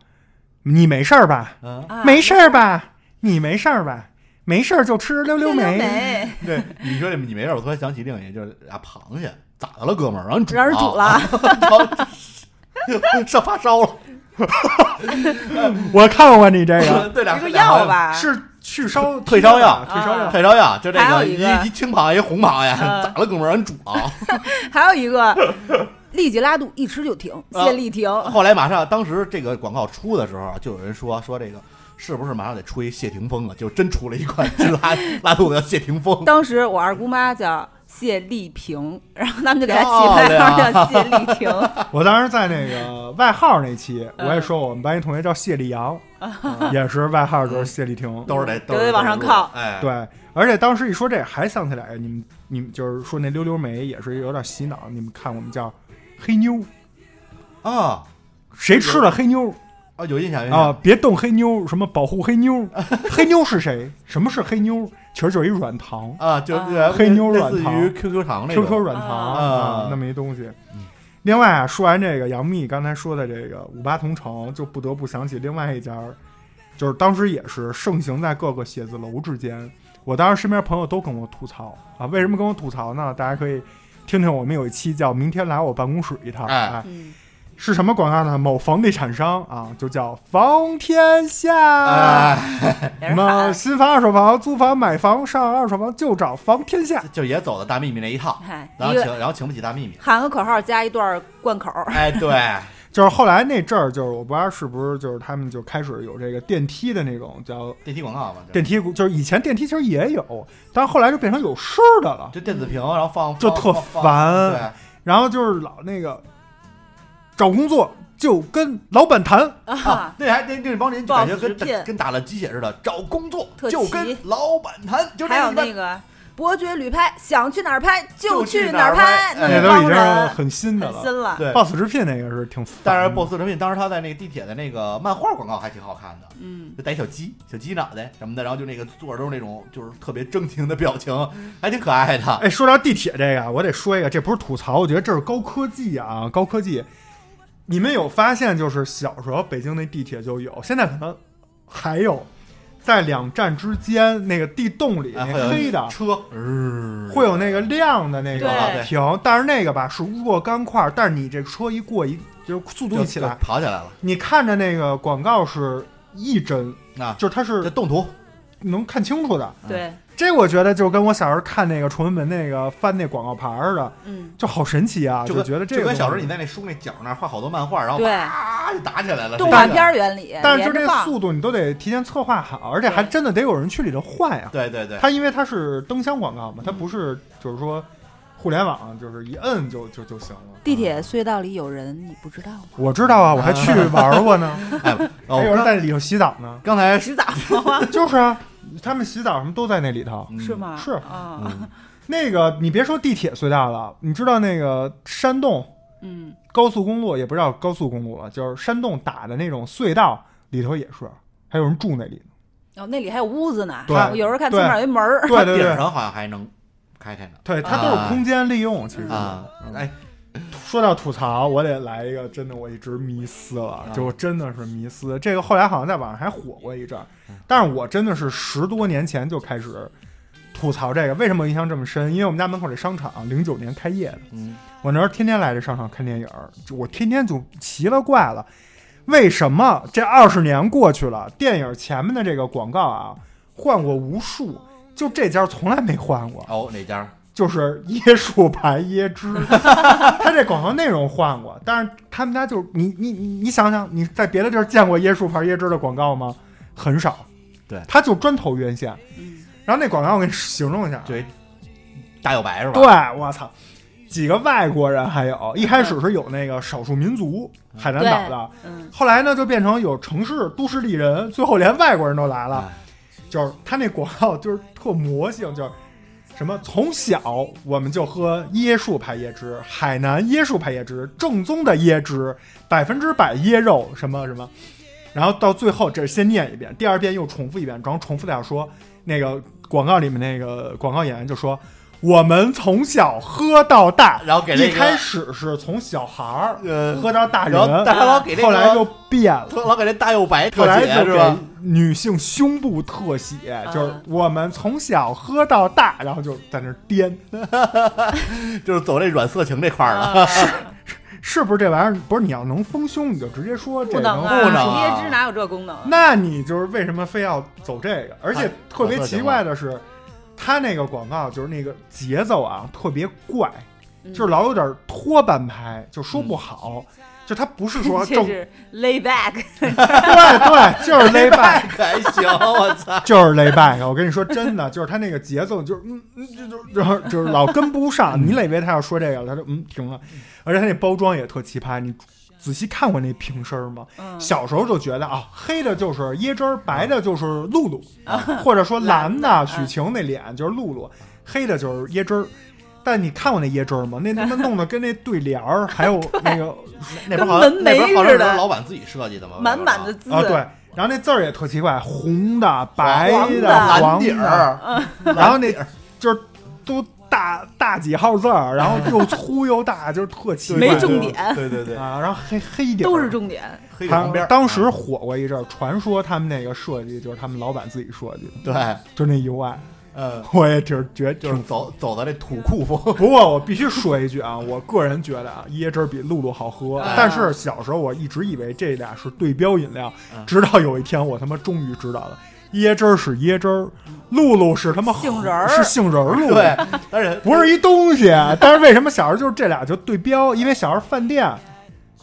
你没事儿吧？
嗯，
啊
没事儿吧？你没事儿吧？没事儿就吃溜溜
溜
梅。
对，<laughs> 你说这你没事，我突然想起另一个，就是俩螃蟹咋的了，哥们儿？让人煮
让人煮了，
了，<laughs> 上发烧了。
我看过你这个，
对，俩
这个药，吧，
是去烧
退烧药
退烧药。
退烧药，就这个一
一
青螃蟹，一红螃蟹，
嗯
咋了，哥们儿？让人煮啊。
还有一个 <laughs> <laughs> 立即拉肚，一吃就停，
啊
泻立停。
后来马上，当时这个广告出的时候啊，就有人说说这个是不是马上得出一谢霆锋了？就真出了一款治拉 <laughs> 拉肚子叫谢霆锋。
当时我二姑妈叫谢丽萍，然后他们就给她起
漂
外号叫谢丽萍。
我当时在那个外号那期，
嗯
我也说我们班一同学叫谢丽阳，<laughs> 也是外号就是谢丽婷。
都是得
都得往上靠
哎，，
对，而且当时一说这，还想起来，你们你们就是说那溜溜梅也是有点洗脑。你们看我们叫黑妞，
啊
谁吃了黑妞
啊，有印象有印
啊
象？？
别动黑妞，什么保护黑妞？<laughs> 黑妞是谁？什么是黑妞？其实就是一软糖
啊，就
啊
是
黑妞软糖
QQ 糖那种
，QQ 软糖
啊
啊，那么一东西
嗯。
另外啊，说完这个杨幂刚才说的这个五八同城，就不得不想起另外一家儿，就是当时也是盛行在各个写字楼之间。我当时身边朋友都跟我吐槽啊，为什么跟我吐槽呢？大家可以听听我们有一期叫“明天来我办公室一趟”，
哎
哎，
嗯，
是什么广告呢？某房地产商啊，就叫房天下。
哎，
什么 <laughs> 新房、二手房、租房、买房、上二手房就找房天下。
就也走的大秘密那一套，然后请然后请不起大秘密。
喊个口号加一段贯口，
哎，对，<laughs>
就是后来那阵儿，就是我不知道是不是就是他们就开始有这个电梯的那种叫
电梯广告嘛，
电梯，就是以前电梯其实也有，但是后来就变成有声儿的了。
就电子屏，然后放
就特烦
对，
然后就是老那个找工作就跟老板谈，
啊，那还那那帮人就感觉跟跟打了鸡血似的，找工作就跟老板谈，就这
还有那个伯爵旅拍，想去哪儿拍
就去
去
哪儿
儿拍，那
那都已经很新的了。
新了。
对。
boss 直聘那个是挺，
但是 BOSS 直聘当时他在那个地铁的那个漫画广告还挺好看的，
嗯，
就带小鸡、小鸡脑袋什么的，然后就那个坐着都是那种就是特别狰狞的表情，
嗯
还挺可爱的。
哎，说到地铁这个，我得说一个，这不是吐槽，我觉得这是高科技啊，高科技。你们有发现，就是小时候北京那地铁就有，现在可能还有，在两站之间那个地洞里
哎，
那黑的，
车，呃
会有那个亮的那个
对。
停，但是那个吧是若干块，但是你这车一过一就是速度一起来，
跑起来了。
你看着那个广告是一帧，
啊！
就是它是
动图。
能看清楚的。
对，
这我觉得就跟我小时候看那个崇文门那个翻那广告牌儿的，
嗯，
就好神奇啊！
就
觉得这个
就跟小时候你在那书那角那儿画好多漫画，然后啪就打起来了。
动画片儿原理，
但是就这速度，你都得提前策划好，而且还真的得有人去里头换呀。
对对对，
它因为它是灯箱广告嘛，它不是就是说互联网，就是一摁就就就行了。
地铁隧道里有人，你不知道吗？
我知道啊，我还去 <laughs> 玩过呢，
哎，哦
还有人在里头洗澡呢。
刚才
洗澡吗？<laughs>
就是啊，他们洗澡什么都在那里头。
嗯
是？吗？
是
啊，
嗯
那个你别说地铁隧道了，你知道那个山洞
嗯，
高速公路也不知道高速公路了，就是山洞打的那种隧道里头也是，还有人住那里。
哦，那里还有屋子呢，
对
我有时候看前面有一门儿，
对对对
顶上好像还能开开呢。
对，它都是空间利用，其实
哎，
说到吐槽，我得来一个真的我一直迷思了，就真的是迷思。这个后来好像在网上还火过一阵儿，但是我真的是十多年前就开始吐槽这个。为什么我印象这么深？因为我们家门口这商场零九年开业的，
嗯，
我那时候天天来这商场看电影我天天就奇了怪了，为什么这二十年过去了，电影前面的这个广告啊换过无数，就这家从来没换过。
哦，哪家？
就是椰树牌椰汁，<laughs> 他这广告内容换过，但是他们家就是你你你你想想，你在别的地儿见过椰树牌椰汁的广告吗？很少。
对
他就专投院线。
嗯
然后那广告我给你形容一下，
对，大有白是吧？
对，我操，几个外国人还有，一开始是有那个少数民族海南岛的，
嗯
后来呢就变成有城市都市丽人，最后连外国人都来了。
哎
就是他那广告就是特魔性，就是什么从小我们就喝椰树牌椰汁，海南椰树牌椰汁，正宗的椰汁，百分之百椰肉，什么什么，然后到最后这先念一遍，第二遍又重复一遍，然后重复的说那个广告里面那个广告演员就说。我们从小喝到大，
然后给那个
一开始是从小孩儿
呃，
喝到大人，
然后但他老给那个
后来就变了，
老给那大又白特
后来就是
吧？
女性胸部特写，就是我们从小喝到大，然后就在那儿颠，<laughs>
就是走这软色情这块儿了。
啊
是不是这玩意儿？不是你要能丰胸，你就直接说这
不能
能
不能
啊，
啊
椰汁哪有这功能啊？
那你就是为什么非要走这个？而且
哎
特别奇怪的是，他那个广告就是那个节奏啊特别怪，
嗯
就是老有点拖半拍，就说不好。就他不是说 <laughs> 正
这是 lay back，
对对，就是 lay <laughs> back，
还行，我操！
就是 lay back。我跟你说真的，就是他那个节奏，就是嗯嗯，就就就就是老跟不上。你以为他要说这个了，他就嗯停了。而且他那包装也特奇葩，你仔细看过那瓶身儿吗？
嗯，
小时候就觉得啊，黑的就是椰汁儿，白的就是露露，
啊
或者说蓝的许晴那脸就是露露，黑的就是椰汁儿。但你看过那椰汁儿吗？那他妈弄得跟那对联儿，<laughs> 还有那个
那边好像那边好像是老板自己设计的吗，
满满的字。
啊，对，然后那字儿也特奇怪，红的、白的、
黄
底，儿，
然后那就是都大大几号字儿，然后又粗又大，<laughs> 就是特奇怪，
没重点
对对对，
啊，然后黑黑底儿
都是重点。
黑旁边，
当时火过一阵儿，传说他们那个设计就是他们老板自己设计的，
对，
就那 UI，
呃，<laughs>
我也只觉得
就是走走的这土库风，<laughs>
不过我必须说一句啊，我个人觉得啊，椰汁儿比露露好喝。
哎
但是小时候我一直以为这俩是对标饮料
嗯，
直到有一天我他妈终于知道了，椰汁儿是椰汁儿，露露是他妈
杏仁儿。
是杏仁儿露，
对，而且 <laughs>
不是一东西。但是为什么小时候就是这俩就对标？因为小时候饭店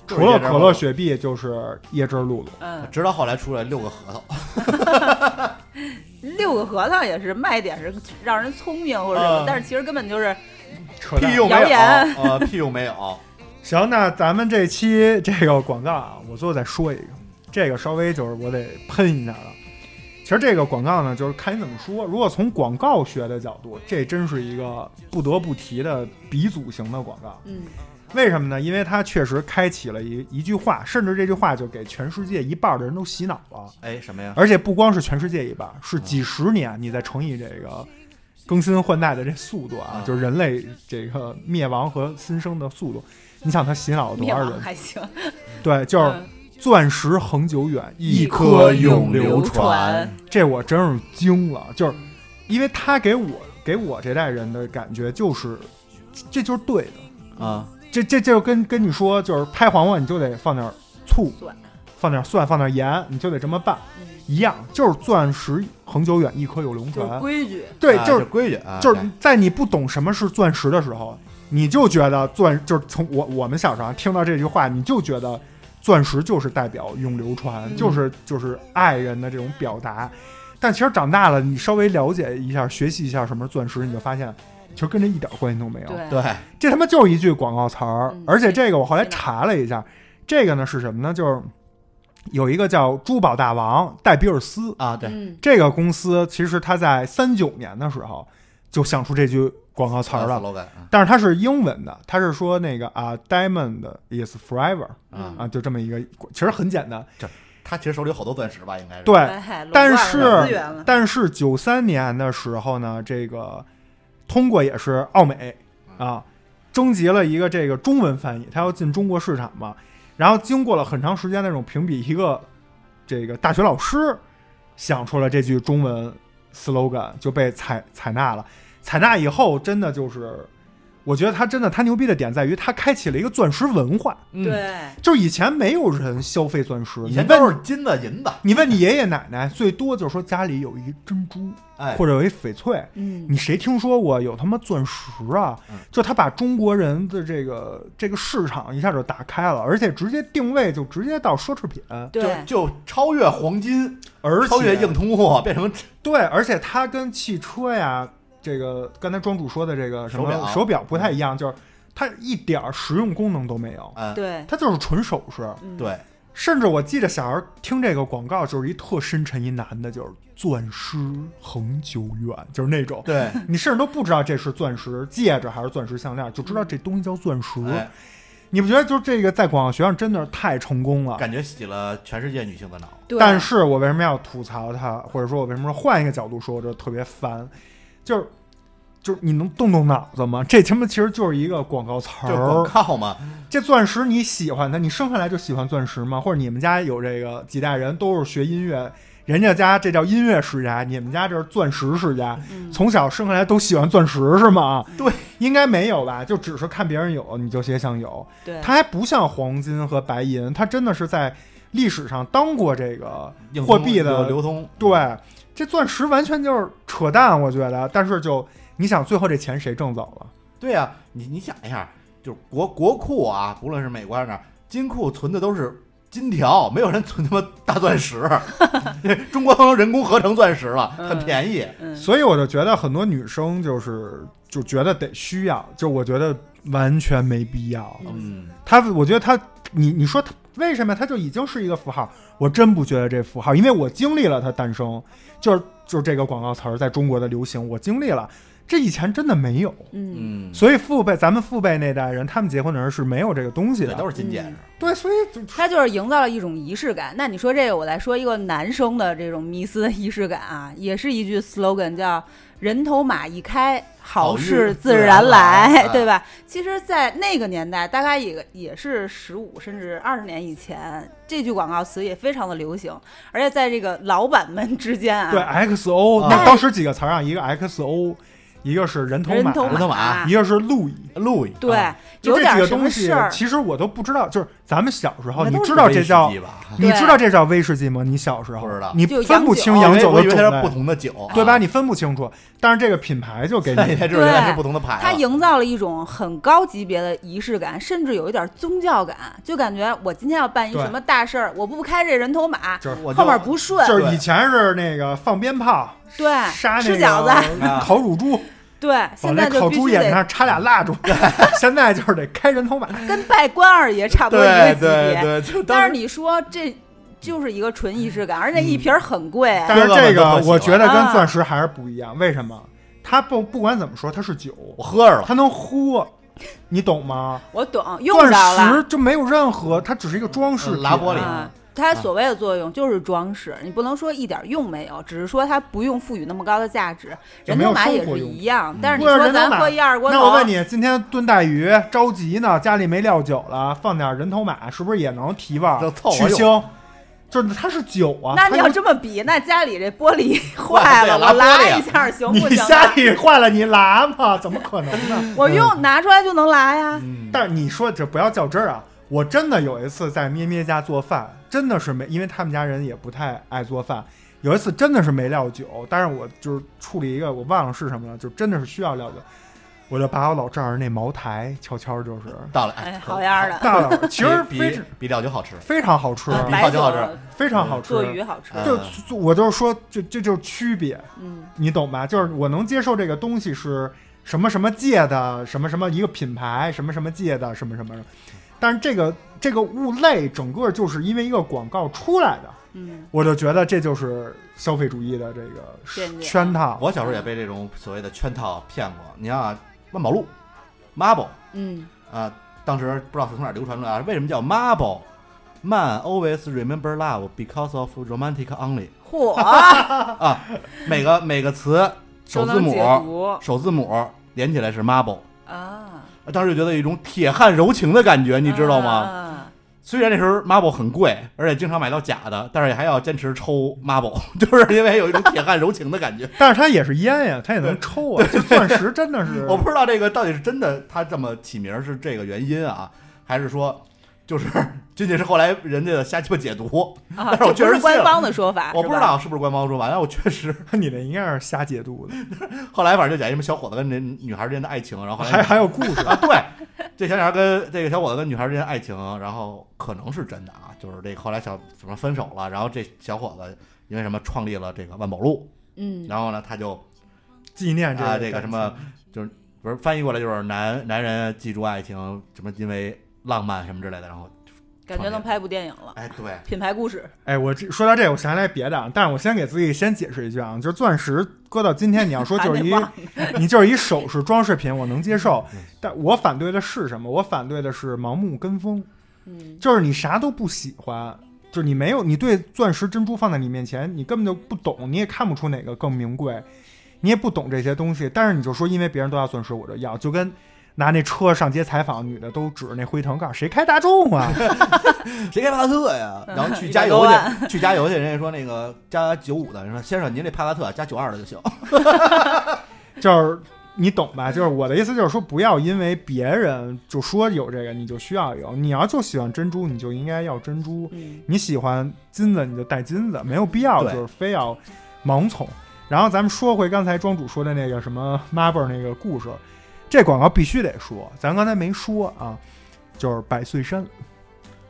除了可乐、雪碧就是椰汁儿露露。
嗯，
直到后来出来六个核桃，<laughs>
六个核桃也是卖点是让人聪明或者什么
嗯，
但是其实根本就是
扯
用没有，
谣言。
呃，屁用没有，
行，那咱们这期这个广告啊，我最后再说一个，这个稍微就是我得喷一下了。其实这个广告呢，就是看你怎么说。如果从广告学的角度，这真是一个不得不提的鼻祖型的广告。
嗯
为什么呢？因为它确实开启了一一句话，甚至这句话就给全世界一半的人都洗脑了。
哎，什么呀？
而且不光是全世界一半，是几十年你再乘以这个更新换代的这速度啊，
啊
就是人类这个灭亡和新生的速度。你想它洗脑了多少人？
还行，
对，就是
嗯
钻石恒久远，
一
颗
颗永
流
流
传。
这我真是惊了，就是因为他给我给我这代人的感觉就是，这就是对的。
啊，
这这这就跟跟你说，就是拍黄瓜你就得放点醋，放点蒜，放点盐，你就得这么办，
嗯
一样，就是钻石恒久远，一颗永流
就是
传。
规矩，
对，
啊
就是
规矩啊，
就是在你不懂什么是钻石的时候，你就觉得钻就是从我我们小时候听到这句话，你就觉得钻石就是代表永流传，
嗯
就是就是爱人的这种表达。但其实长大了，你稍微了解一下、学习一下什么是钻石，你就发现其实跟这一点关系都没有。
对
对，
这他妈就是一句广告词儿，
嗯
而且这个我后来查了一下，这个呢是什么呢？就是有一个叫珠宝大王戴比尔斯，
啊，对，
嗯
这个公司其实他在三九年的时候就想出这句广告词儿了但是它是英文的，它是说那个啊，diamond is forever
啊，
啊，就这么一个，其实很简单。
他其实手里有好多钻石吧，应该是，
对，但是但是九三年的时候呢，这个通过也是奥美啊，征集了一个这个中文翻译，他要进中国市场嘛。然后经过了很长时间那种评比，一个这个大学老师想出了这句中文 slogan，就被采采纳了。采纳以后，真的就是，我觉得他真的他牛逼的点在于他开启了一个钻石文化，
嗯，
对，
就是以前没有人消费钻石，
以前都是金子银子，
你问你爷爷奶奶，最多就是说家里有一珍珠
哎，
或者有一翡翠，
嗯，
你谁听说过有他妈钻石啊？
嗯？
就他把中国人的这个这个市场一下就打开了，而且直接定位就直接到奢侈品，
对，
就就超越黄金，
而且
超越硬通货，变成
对，而且它跟汽车呀，这个刚才庄主说的这个什么
手表。
手表不太一样，就是它一点儿实用功能都没有，
嗯，
对，
它就是纯首饰。
嗯，
对，
甚至我记得小时候听这个广告，就是一特深沉一男的，就是钻石恒久远，就是那种。
对，
你甚至都不知道这是钻石戒指还是钻石项链，就知道这东西叫钻石。
哎，
你不觉得就是这个在广告学上真的是太成功了？
感觉洗了全世界女性的脑。
对，
但是我为什么要吐槽它，或者说我为什么换一个角度说，我就特别烦，就是就是你能动动脑子吗？这他妈其实就是一个广告词
就是广
儿。
告嘛，
这钻石你喜欢它，你生下来就喜欢钻石吗？或者你们家有这个几代人都是学音乐，人家家这叫音乐世家，你们家这是钻石世家，
嗯
从小生下来都喜欢钻石是吗？
对，
应该没有吧？就只是看别人有，你就也想有。
对，
它还不像黄金和白银，它真的是在历史上当过这个货币的
流流通，
对，这钻石完全就是扯淡，我觉得。但是就你想，最后这钱谁挣走了？
对呀、你你想一下，就是国国库啊，不论是美国还是哪儿，金库存的都是金条，没有人存他妈大钻石。<laughs> <laughs> 中国都能人工合成钻石了，很
嗯
便宜。
嗯，
所以我就觉得很多女生就是就觉得得需要，就我觉得完全没必要。
嗯，
她，我觉得她，你你说它为什么它就已经是一个符号？我真不觉得这符号，因为我经历了它诞生，就是就是这个广告词儿在中国的流行，我经历了。这以前真的没有，
嗯，
嗯，
所以父辈咱们父辈那代人，他们结婚的人是没有这个东西，的。
都是金戒指。
对，所以就
它就是营造了一种仪式感。那你说这个，我来说一个男生的这种迷思的仪式感啊，也是一句 slogan，叫“人头马一开，好事自然来”，对吧？其实，在那个年代，大概也也是十五甚至二十年以前，这句广告词也非常的流行，而且在这个老板们之间啊，
对 XO，
啊
那当时几个词儿啊，一个 XO，一个是人头马，
人头
马
一个是路易。
路易，
对，
啊就这
有点什
几个东西
么事儿，，
其实我都不知道。就是咱们小时候，你知道这叫
威士忌吧？
你知道这叫威士忌吗？你小时候
不知道
你分不清
洋
洋酒的种
我以为它是不，同的酒，
对吧？
啊？
你分不清楚，但是这个品牌就给你
现在知道原来是不同的牌
它。营造了一种很高级别的仪式感，甚至有一点宗教感，就感觉我今天要办一什么大事儿，我不开这人头马，
就是
我
后面不顺，
就是以前是那个放鞭炮、
对，
杀那
吃饺子，
个烤乳猪，
对，现在就
那烤
必须得
猪眼上插俩蜡烛。<laughs> 现在就是得开人头马，
跟拜关二爷差不多一个
对
级别。但是你说这就是一个纯仪式感，而且那一瓶儿很贵，
但是这个我觉得跟
啊
钻石还是不一样。为什么？它不不管怎么说，它是酒，
我喝着了，
它能喝，你懂吗？
我懂，用
钻石。就没有任何，它只是一个装饰品。
拉玻璃
啊，它所谓的作用就是装饰，你不能说一点用没有，只是说它不用赋予那么高的价值。人头马也是一样，但是你说咱喝一二锅头，
那我问你，今天炖带鱼着急呢，家里没料酒了，放点人头马，是不是也能提味儿
就凑合
去腥？就是它是酒啊，
那你要这么比，那家里这玻璃 <laughs>
坏
坏了，我拉一下行不行
你
行
家
啊？
里坏了，你拉吗？怎么可能呢？
我用拿出来就能拉呀。
嗯，
但是你说这不要较真儿啊！我真的有一次在咩咩家做饭，真的是没，因为他们家人也不太爱做饭。有一次真的是没料酒，但是我就是处理一个我忘了是什么了，就真的是需要料酒，我就把我老丈人那茅台悄悄就是
倒了，
哎，好样儿的，
倒了，其实
比比比料酒好吃。
非常好吃，
比料酒好吃
非常好吃。
做鱼好吃。
嗯
就就我就是说，就这就是区别，
嗯，
你懂吧？就是我能接受这个东西是什么什么界的，什么什么一个品牌，什么什么界的，什么什么，但是这个这个物类整个就是因为一个广告出来的，
嗯，
我就觉得这就是消费主义的这个圈套。
我小时候也被这种所谓的圈套骗过。你看啊，万宝路，Marble
嗯，
啊，当时不知道是从哪儿流传出来啊，为什么叫 Marble？Man always remember love because of romantic only
嚯，<laughs>
啊，每个每个词首字母首字母连起来是 Marble。
啊，
当时就觉得有一种铁汉柔情的感觉，你知道吗？
啊
虽然那时候 Marble 很贵，而且经常买到假的，但是也还要坚持抽 Marble，<laughs> 就是因为有一种铁汉柔情的感觉。<laughs>
但是它也是烟呀，它也能抽啊。这钻石真的是，
我不知道这个到底是真的，它这么起名是这个原因啊，还是说就是仅仅是后来人家的瞎鸡巴解读？
啊，<laughs>
但是我
是
确实是
官方的说法，<laughs>
我不知。道是不是官方说法，但我确实 <laughs>
你那应该是瞎解读的，
后来反正就讲什么小伙子跟那女孩之间的爱情，然后后来
还还有故事。
啊，对，这小女孩跟这个小伙子跟女孩之间的爱情，然后可能是真的啊，就是这后来小什么分手了，然后这小伙子因为什么创立了这个万宝路，
嗯，
然后呢他就
纪念这个
啊这个什么就是不是翻译过来就是男男人记住爱情，什么因为浪漫什么之类的，然后
感觉能拍部电影了，
哎对，
品牌故事。
哎，我这说到这，我想起来别的啊，但是我先给自己先解释一句啊，就是钻石搁到今天，你要说就是一 <laughs> 你就是一首饰装饰品，我能接受
嗯，
但我反对的是什么？我反对的是盲目跟风，
嗯，
就是你啥都不喜欢，就是你没有你对钻石珍珠放在你面前，你根本就不懂，你也看不出哪个更名贵，你也不懂这些东西，但是你就说因为别人都要钻石，我就要，就跟。拿那车上街采访，女的都指着那辉腾，告诉谁开大众啊？<laughs>
谁开帕萨特呀？<laughs> 然后去加油去，去加油去，人家说那个加九五的，人说先生您这帕萨特加九二的就行。<laughs>
就是你懂吧？就是我的意思，就是说不要因为别人就说有这个，你就需要有。你要就喜欢珍珠，你就应该要珍珠；
嗯
你喜欢金子，你就戴金子，没有必要就是非要盲从。然后咱们说回刚才庄主说的那个什么 Marble 那个故事，这广告必须得说，咱刚才没说啊，就是百岁山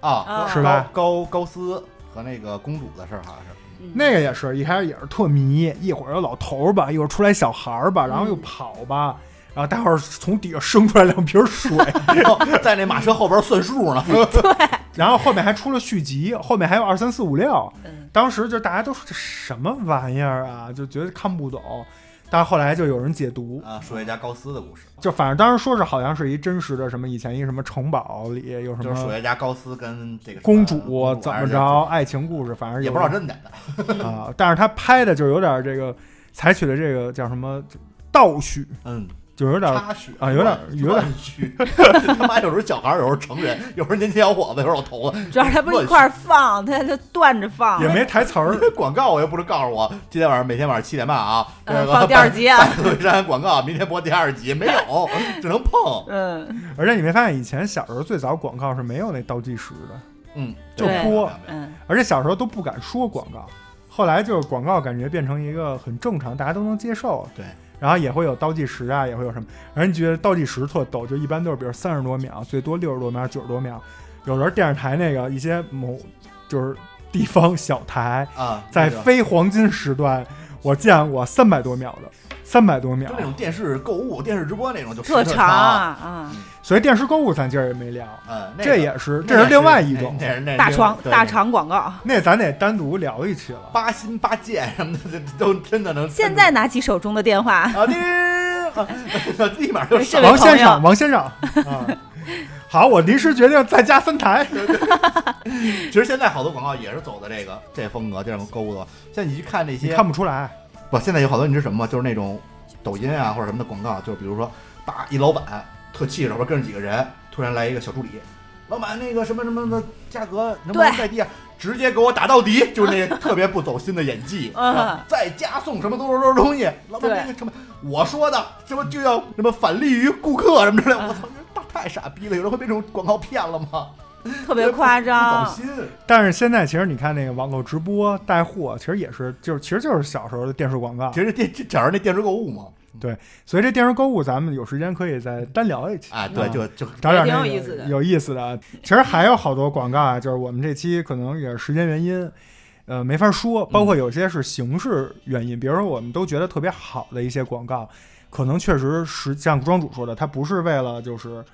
啊
啊，
是吧
高高斯和那个公主的事儿好像是。
嗯
那个也是一开始也是特迷，一会儿有老头儿吧，一会儿出来小孩儿吧，然后又
嗯
跑吧，然后待会儿从底下生出来两瓶水，<laughs>
然后在那马车后边算数呢。<laughs>
然后后面还出了续集，后面还有二三四五六。
嗯，
当时就大家都说这什么玩意儿啊，就觉得看不懂。但是后来就有人解读，
啊，数学家高斯的故事，
就反正当时说是好像是一真实的什么以前一什么城堡里有什
就是数
么
学家高斯跟这个
公
主
主怎么着，爱情故事，反正
也不知道真的假的。
啊。但是他拍的就有点这个，采取的这个叫什么倒叙，
嗯，
就有点啊有点有点
虚。<laughs> 他妈有时候小孩儿，有时候成人，有时候年轻小伙子，有时候老头子。
主要是他不是一块儿放，他他断着放，
也没台词儿。
广告我又不是告诉我，今天晚上每天晚上七点半啊，这个
嗯放第二集啊
百岁山广告，明天播第二集，没有，只能碰。<laughs>
嗯
而且你没发现以前小时候最早广告是没有那倒计时的，
嗯，
就播，
嗯
而且小时候都不敢说广告，后来就是广告感觉变成一个很正常，大家都能接受。
对，
然后也会有倒计时啊，也会有什么，而你觉得倒计时特逗，就一般都是比如三十多秒，最多六十多秒、九十多秒。有时候电视台那个一些某就是地方小台，
啊，
在非黄金时段，我见过三百多秒的，三百多秒
就那。种电视购物、电视直播那种，就
特长啊啊，
所以电视购物咱今儿也没聊，
嗯，
这也是这是另外一种，
那那是那是
大床大床广告。
那咱得单独聊一期了。
八心八箭什么的，这都真的能。
现在拿起手中的电话，
啊，立马就
这
上
王先生，王先生 <laughs> 啊，好，我临时决定再加三台。
其实现在好多广告也是走的这个这风格，这种购物的。像你去看那些，
看不出来，
不，现在有好多你知道什么吗？就是那种抖音啊或者什么的广告，就是比如说，叭一老板特气势，后边跟着几个人，突然来一个小助理，老板那个什么什么的价格能不能再低啊？直接给我打到底，就是那 <laughs> 特别不走心的演技。
嗯
啊再加送什么多少多少东西，老板
对
那个什么，我说的什么就要什么返利于顾客什么之类我操，这太傻逼了！有人会被这种广告骗了吗？<laughs>
特别夸张。
但是现在其实你看那个网络直播带货，其实也是就是其实就是小时候的电视广告。
其，实电这讲是那电视购物嘛，对
所以这电视购物咱们有时间可以再单聊一期。
啊，对，
啊
就就
找点
也挺
那个
有意思的。
有意思的。其实还有好多广告啊，就是我们这期可能也是时间原因。呃，没法说，包括有些是形式原因，比如说我们都觉得特别好的一些广告，可能确实是像庄主说的，它不是为了就是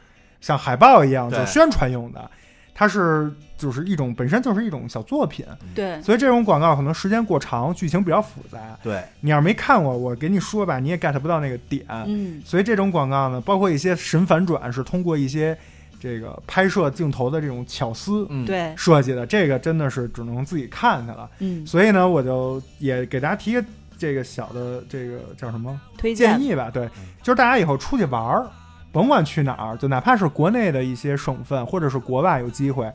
像海报一样就宣传用的，它是就是一种本身就是一种小作品，
对，
所以这种广告可能时间过长，剧情比较复杂。
对，
你要是没看过，我给你说吧，你也 get 不到那个点。
嗯，
所以这种广告呢，包括一些神反转，是通过一些这个拍摄镜头的这种巧思
嗯，
对，
设计的。这个真的是只能自己看去了。
嗯，
所以呢，我就也给大家提个这个小的这个叫什么
推荐，
建议吧。对，就是大家以后出去玩儿，甭管去哪儿，就哪怕是国内的一些省份，或者是国外有机会，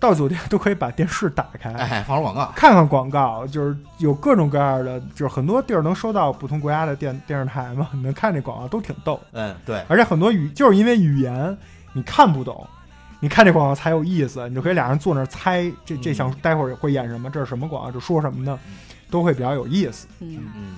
到酒店都可以把电视打开，
哎，放会儿广告，
看看广告，就是有各种各样的，就是很多地儿能收到不同国家的电电视台嘛，你 <laughs> 能看这广告都挺逗，
嗯，对，
而且很多语就是因为语言你看不懂，你看这广告才有意思，你就可以俩人坐那儿猜这这想待会儿会演什么，这是什么广告，这说什么呢，都会比较有意思。
嗯，
嗯，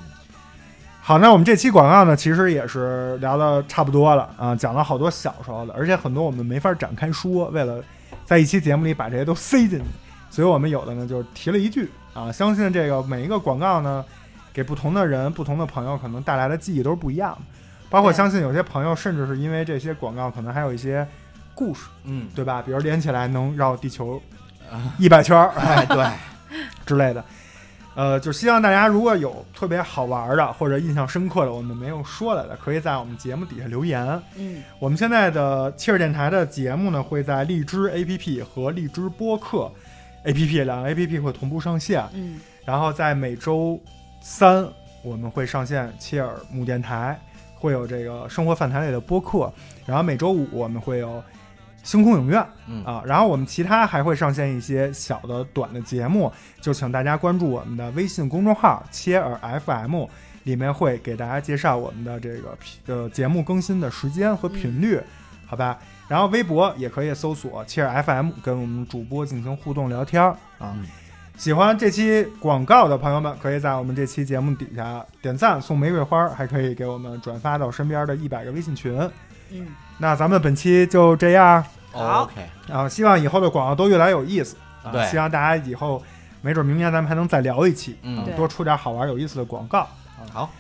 好，那我们这期广告呢，其实也是聊的差不多了啊，讲了好多小时候的，而且很多我们没法展开说，为了在一期节目里把这些都塞进去，所以我们有的呢就是提了一句啊，相信这个每一个广告呢，给不同的人、不同的朋友可能带来的记忆都是不一样的，包括相信有些朋友甚至是因为这些广告，可能还有一些故事，
嗯，
对吧？比如连起来能绕地球 <laughs> 一百圈儿
哎，对，<laughs>
之类的。呃，就希望大家如果有特别好玩的或者印象深刻的，我们没有说来的，可以在我们节目底下留言。
嗯，
我们现在的切尔电台的节目呢，会在荔枝 APP 和荔枝播客 APP 两个 APP 会同步上线，
嗯，
然后在每周三我们会上线切尔木电台，会有这个生活饭台类的播客，然后每周五我们会有星空影院
嗯，
啊，然后我们其他还会上线一些小的短的节目，就请大家关注我们的微信公众号切尔 FM，里面会给大家介绍我们的这个频呃节目更新的时间和频率，好吧？然后微博也可以搜索切尔 FM，跟我们主播进行互动聊天儿啊。
嗯
喜欢这期广告的朋友们，可以在我们这期节目底下点赞送玫瑰花，还可以给我们转发到身边的一百个微信群。
嗯，
那咱们本期就这样。
好
，OK，
啊，希望以后的广告都越来越有意思。啊！
对。
希望大家以后没准明年咱们还能再聊一期，
嗯。
啊多出点好玩有意思的广告。
好，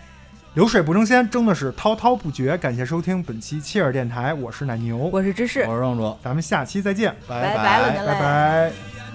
流水不争先，争的是滔滔不绝。感谢收听本期切尔电台，我是奶牛，
我是芝士，
我是壮壮，
咱们下期再见，
拜拜。了，您嘞
拜拜。「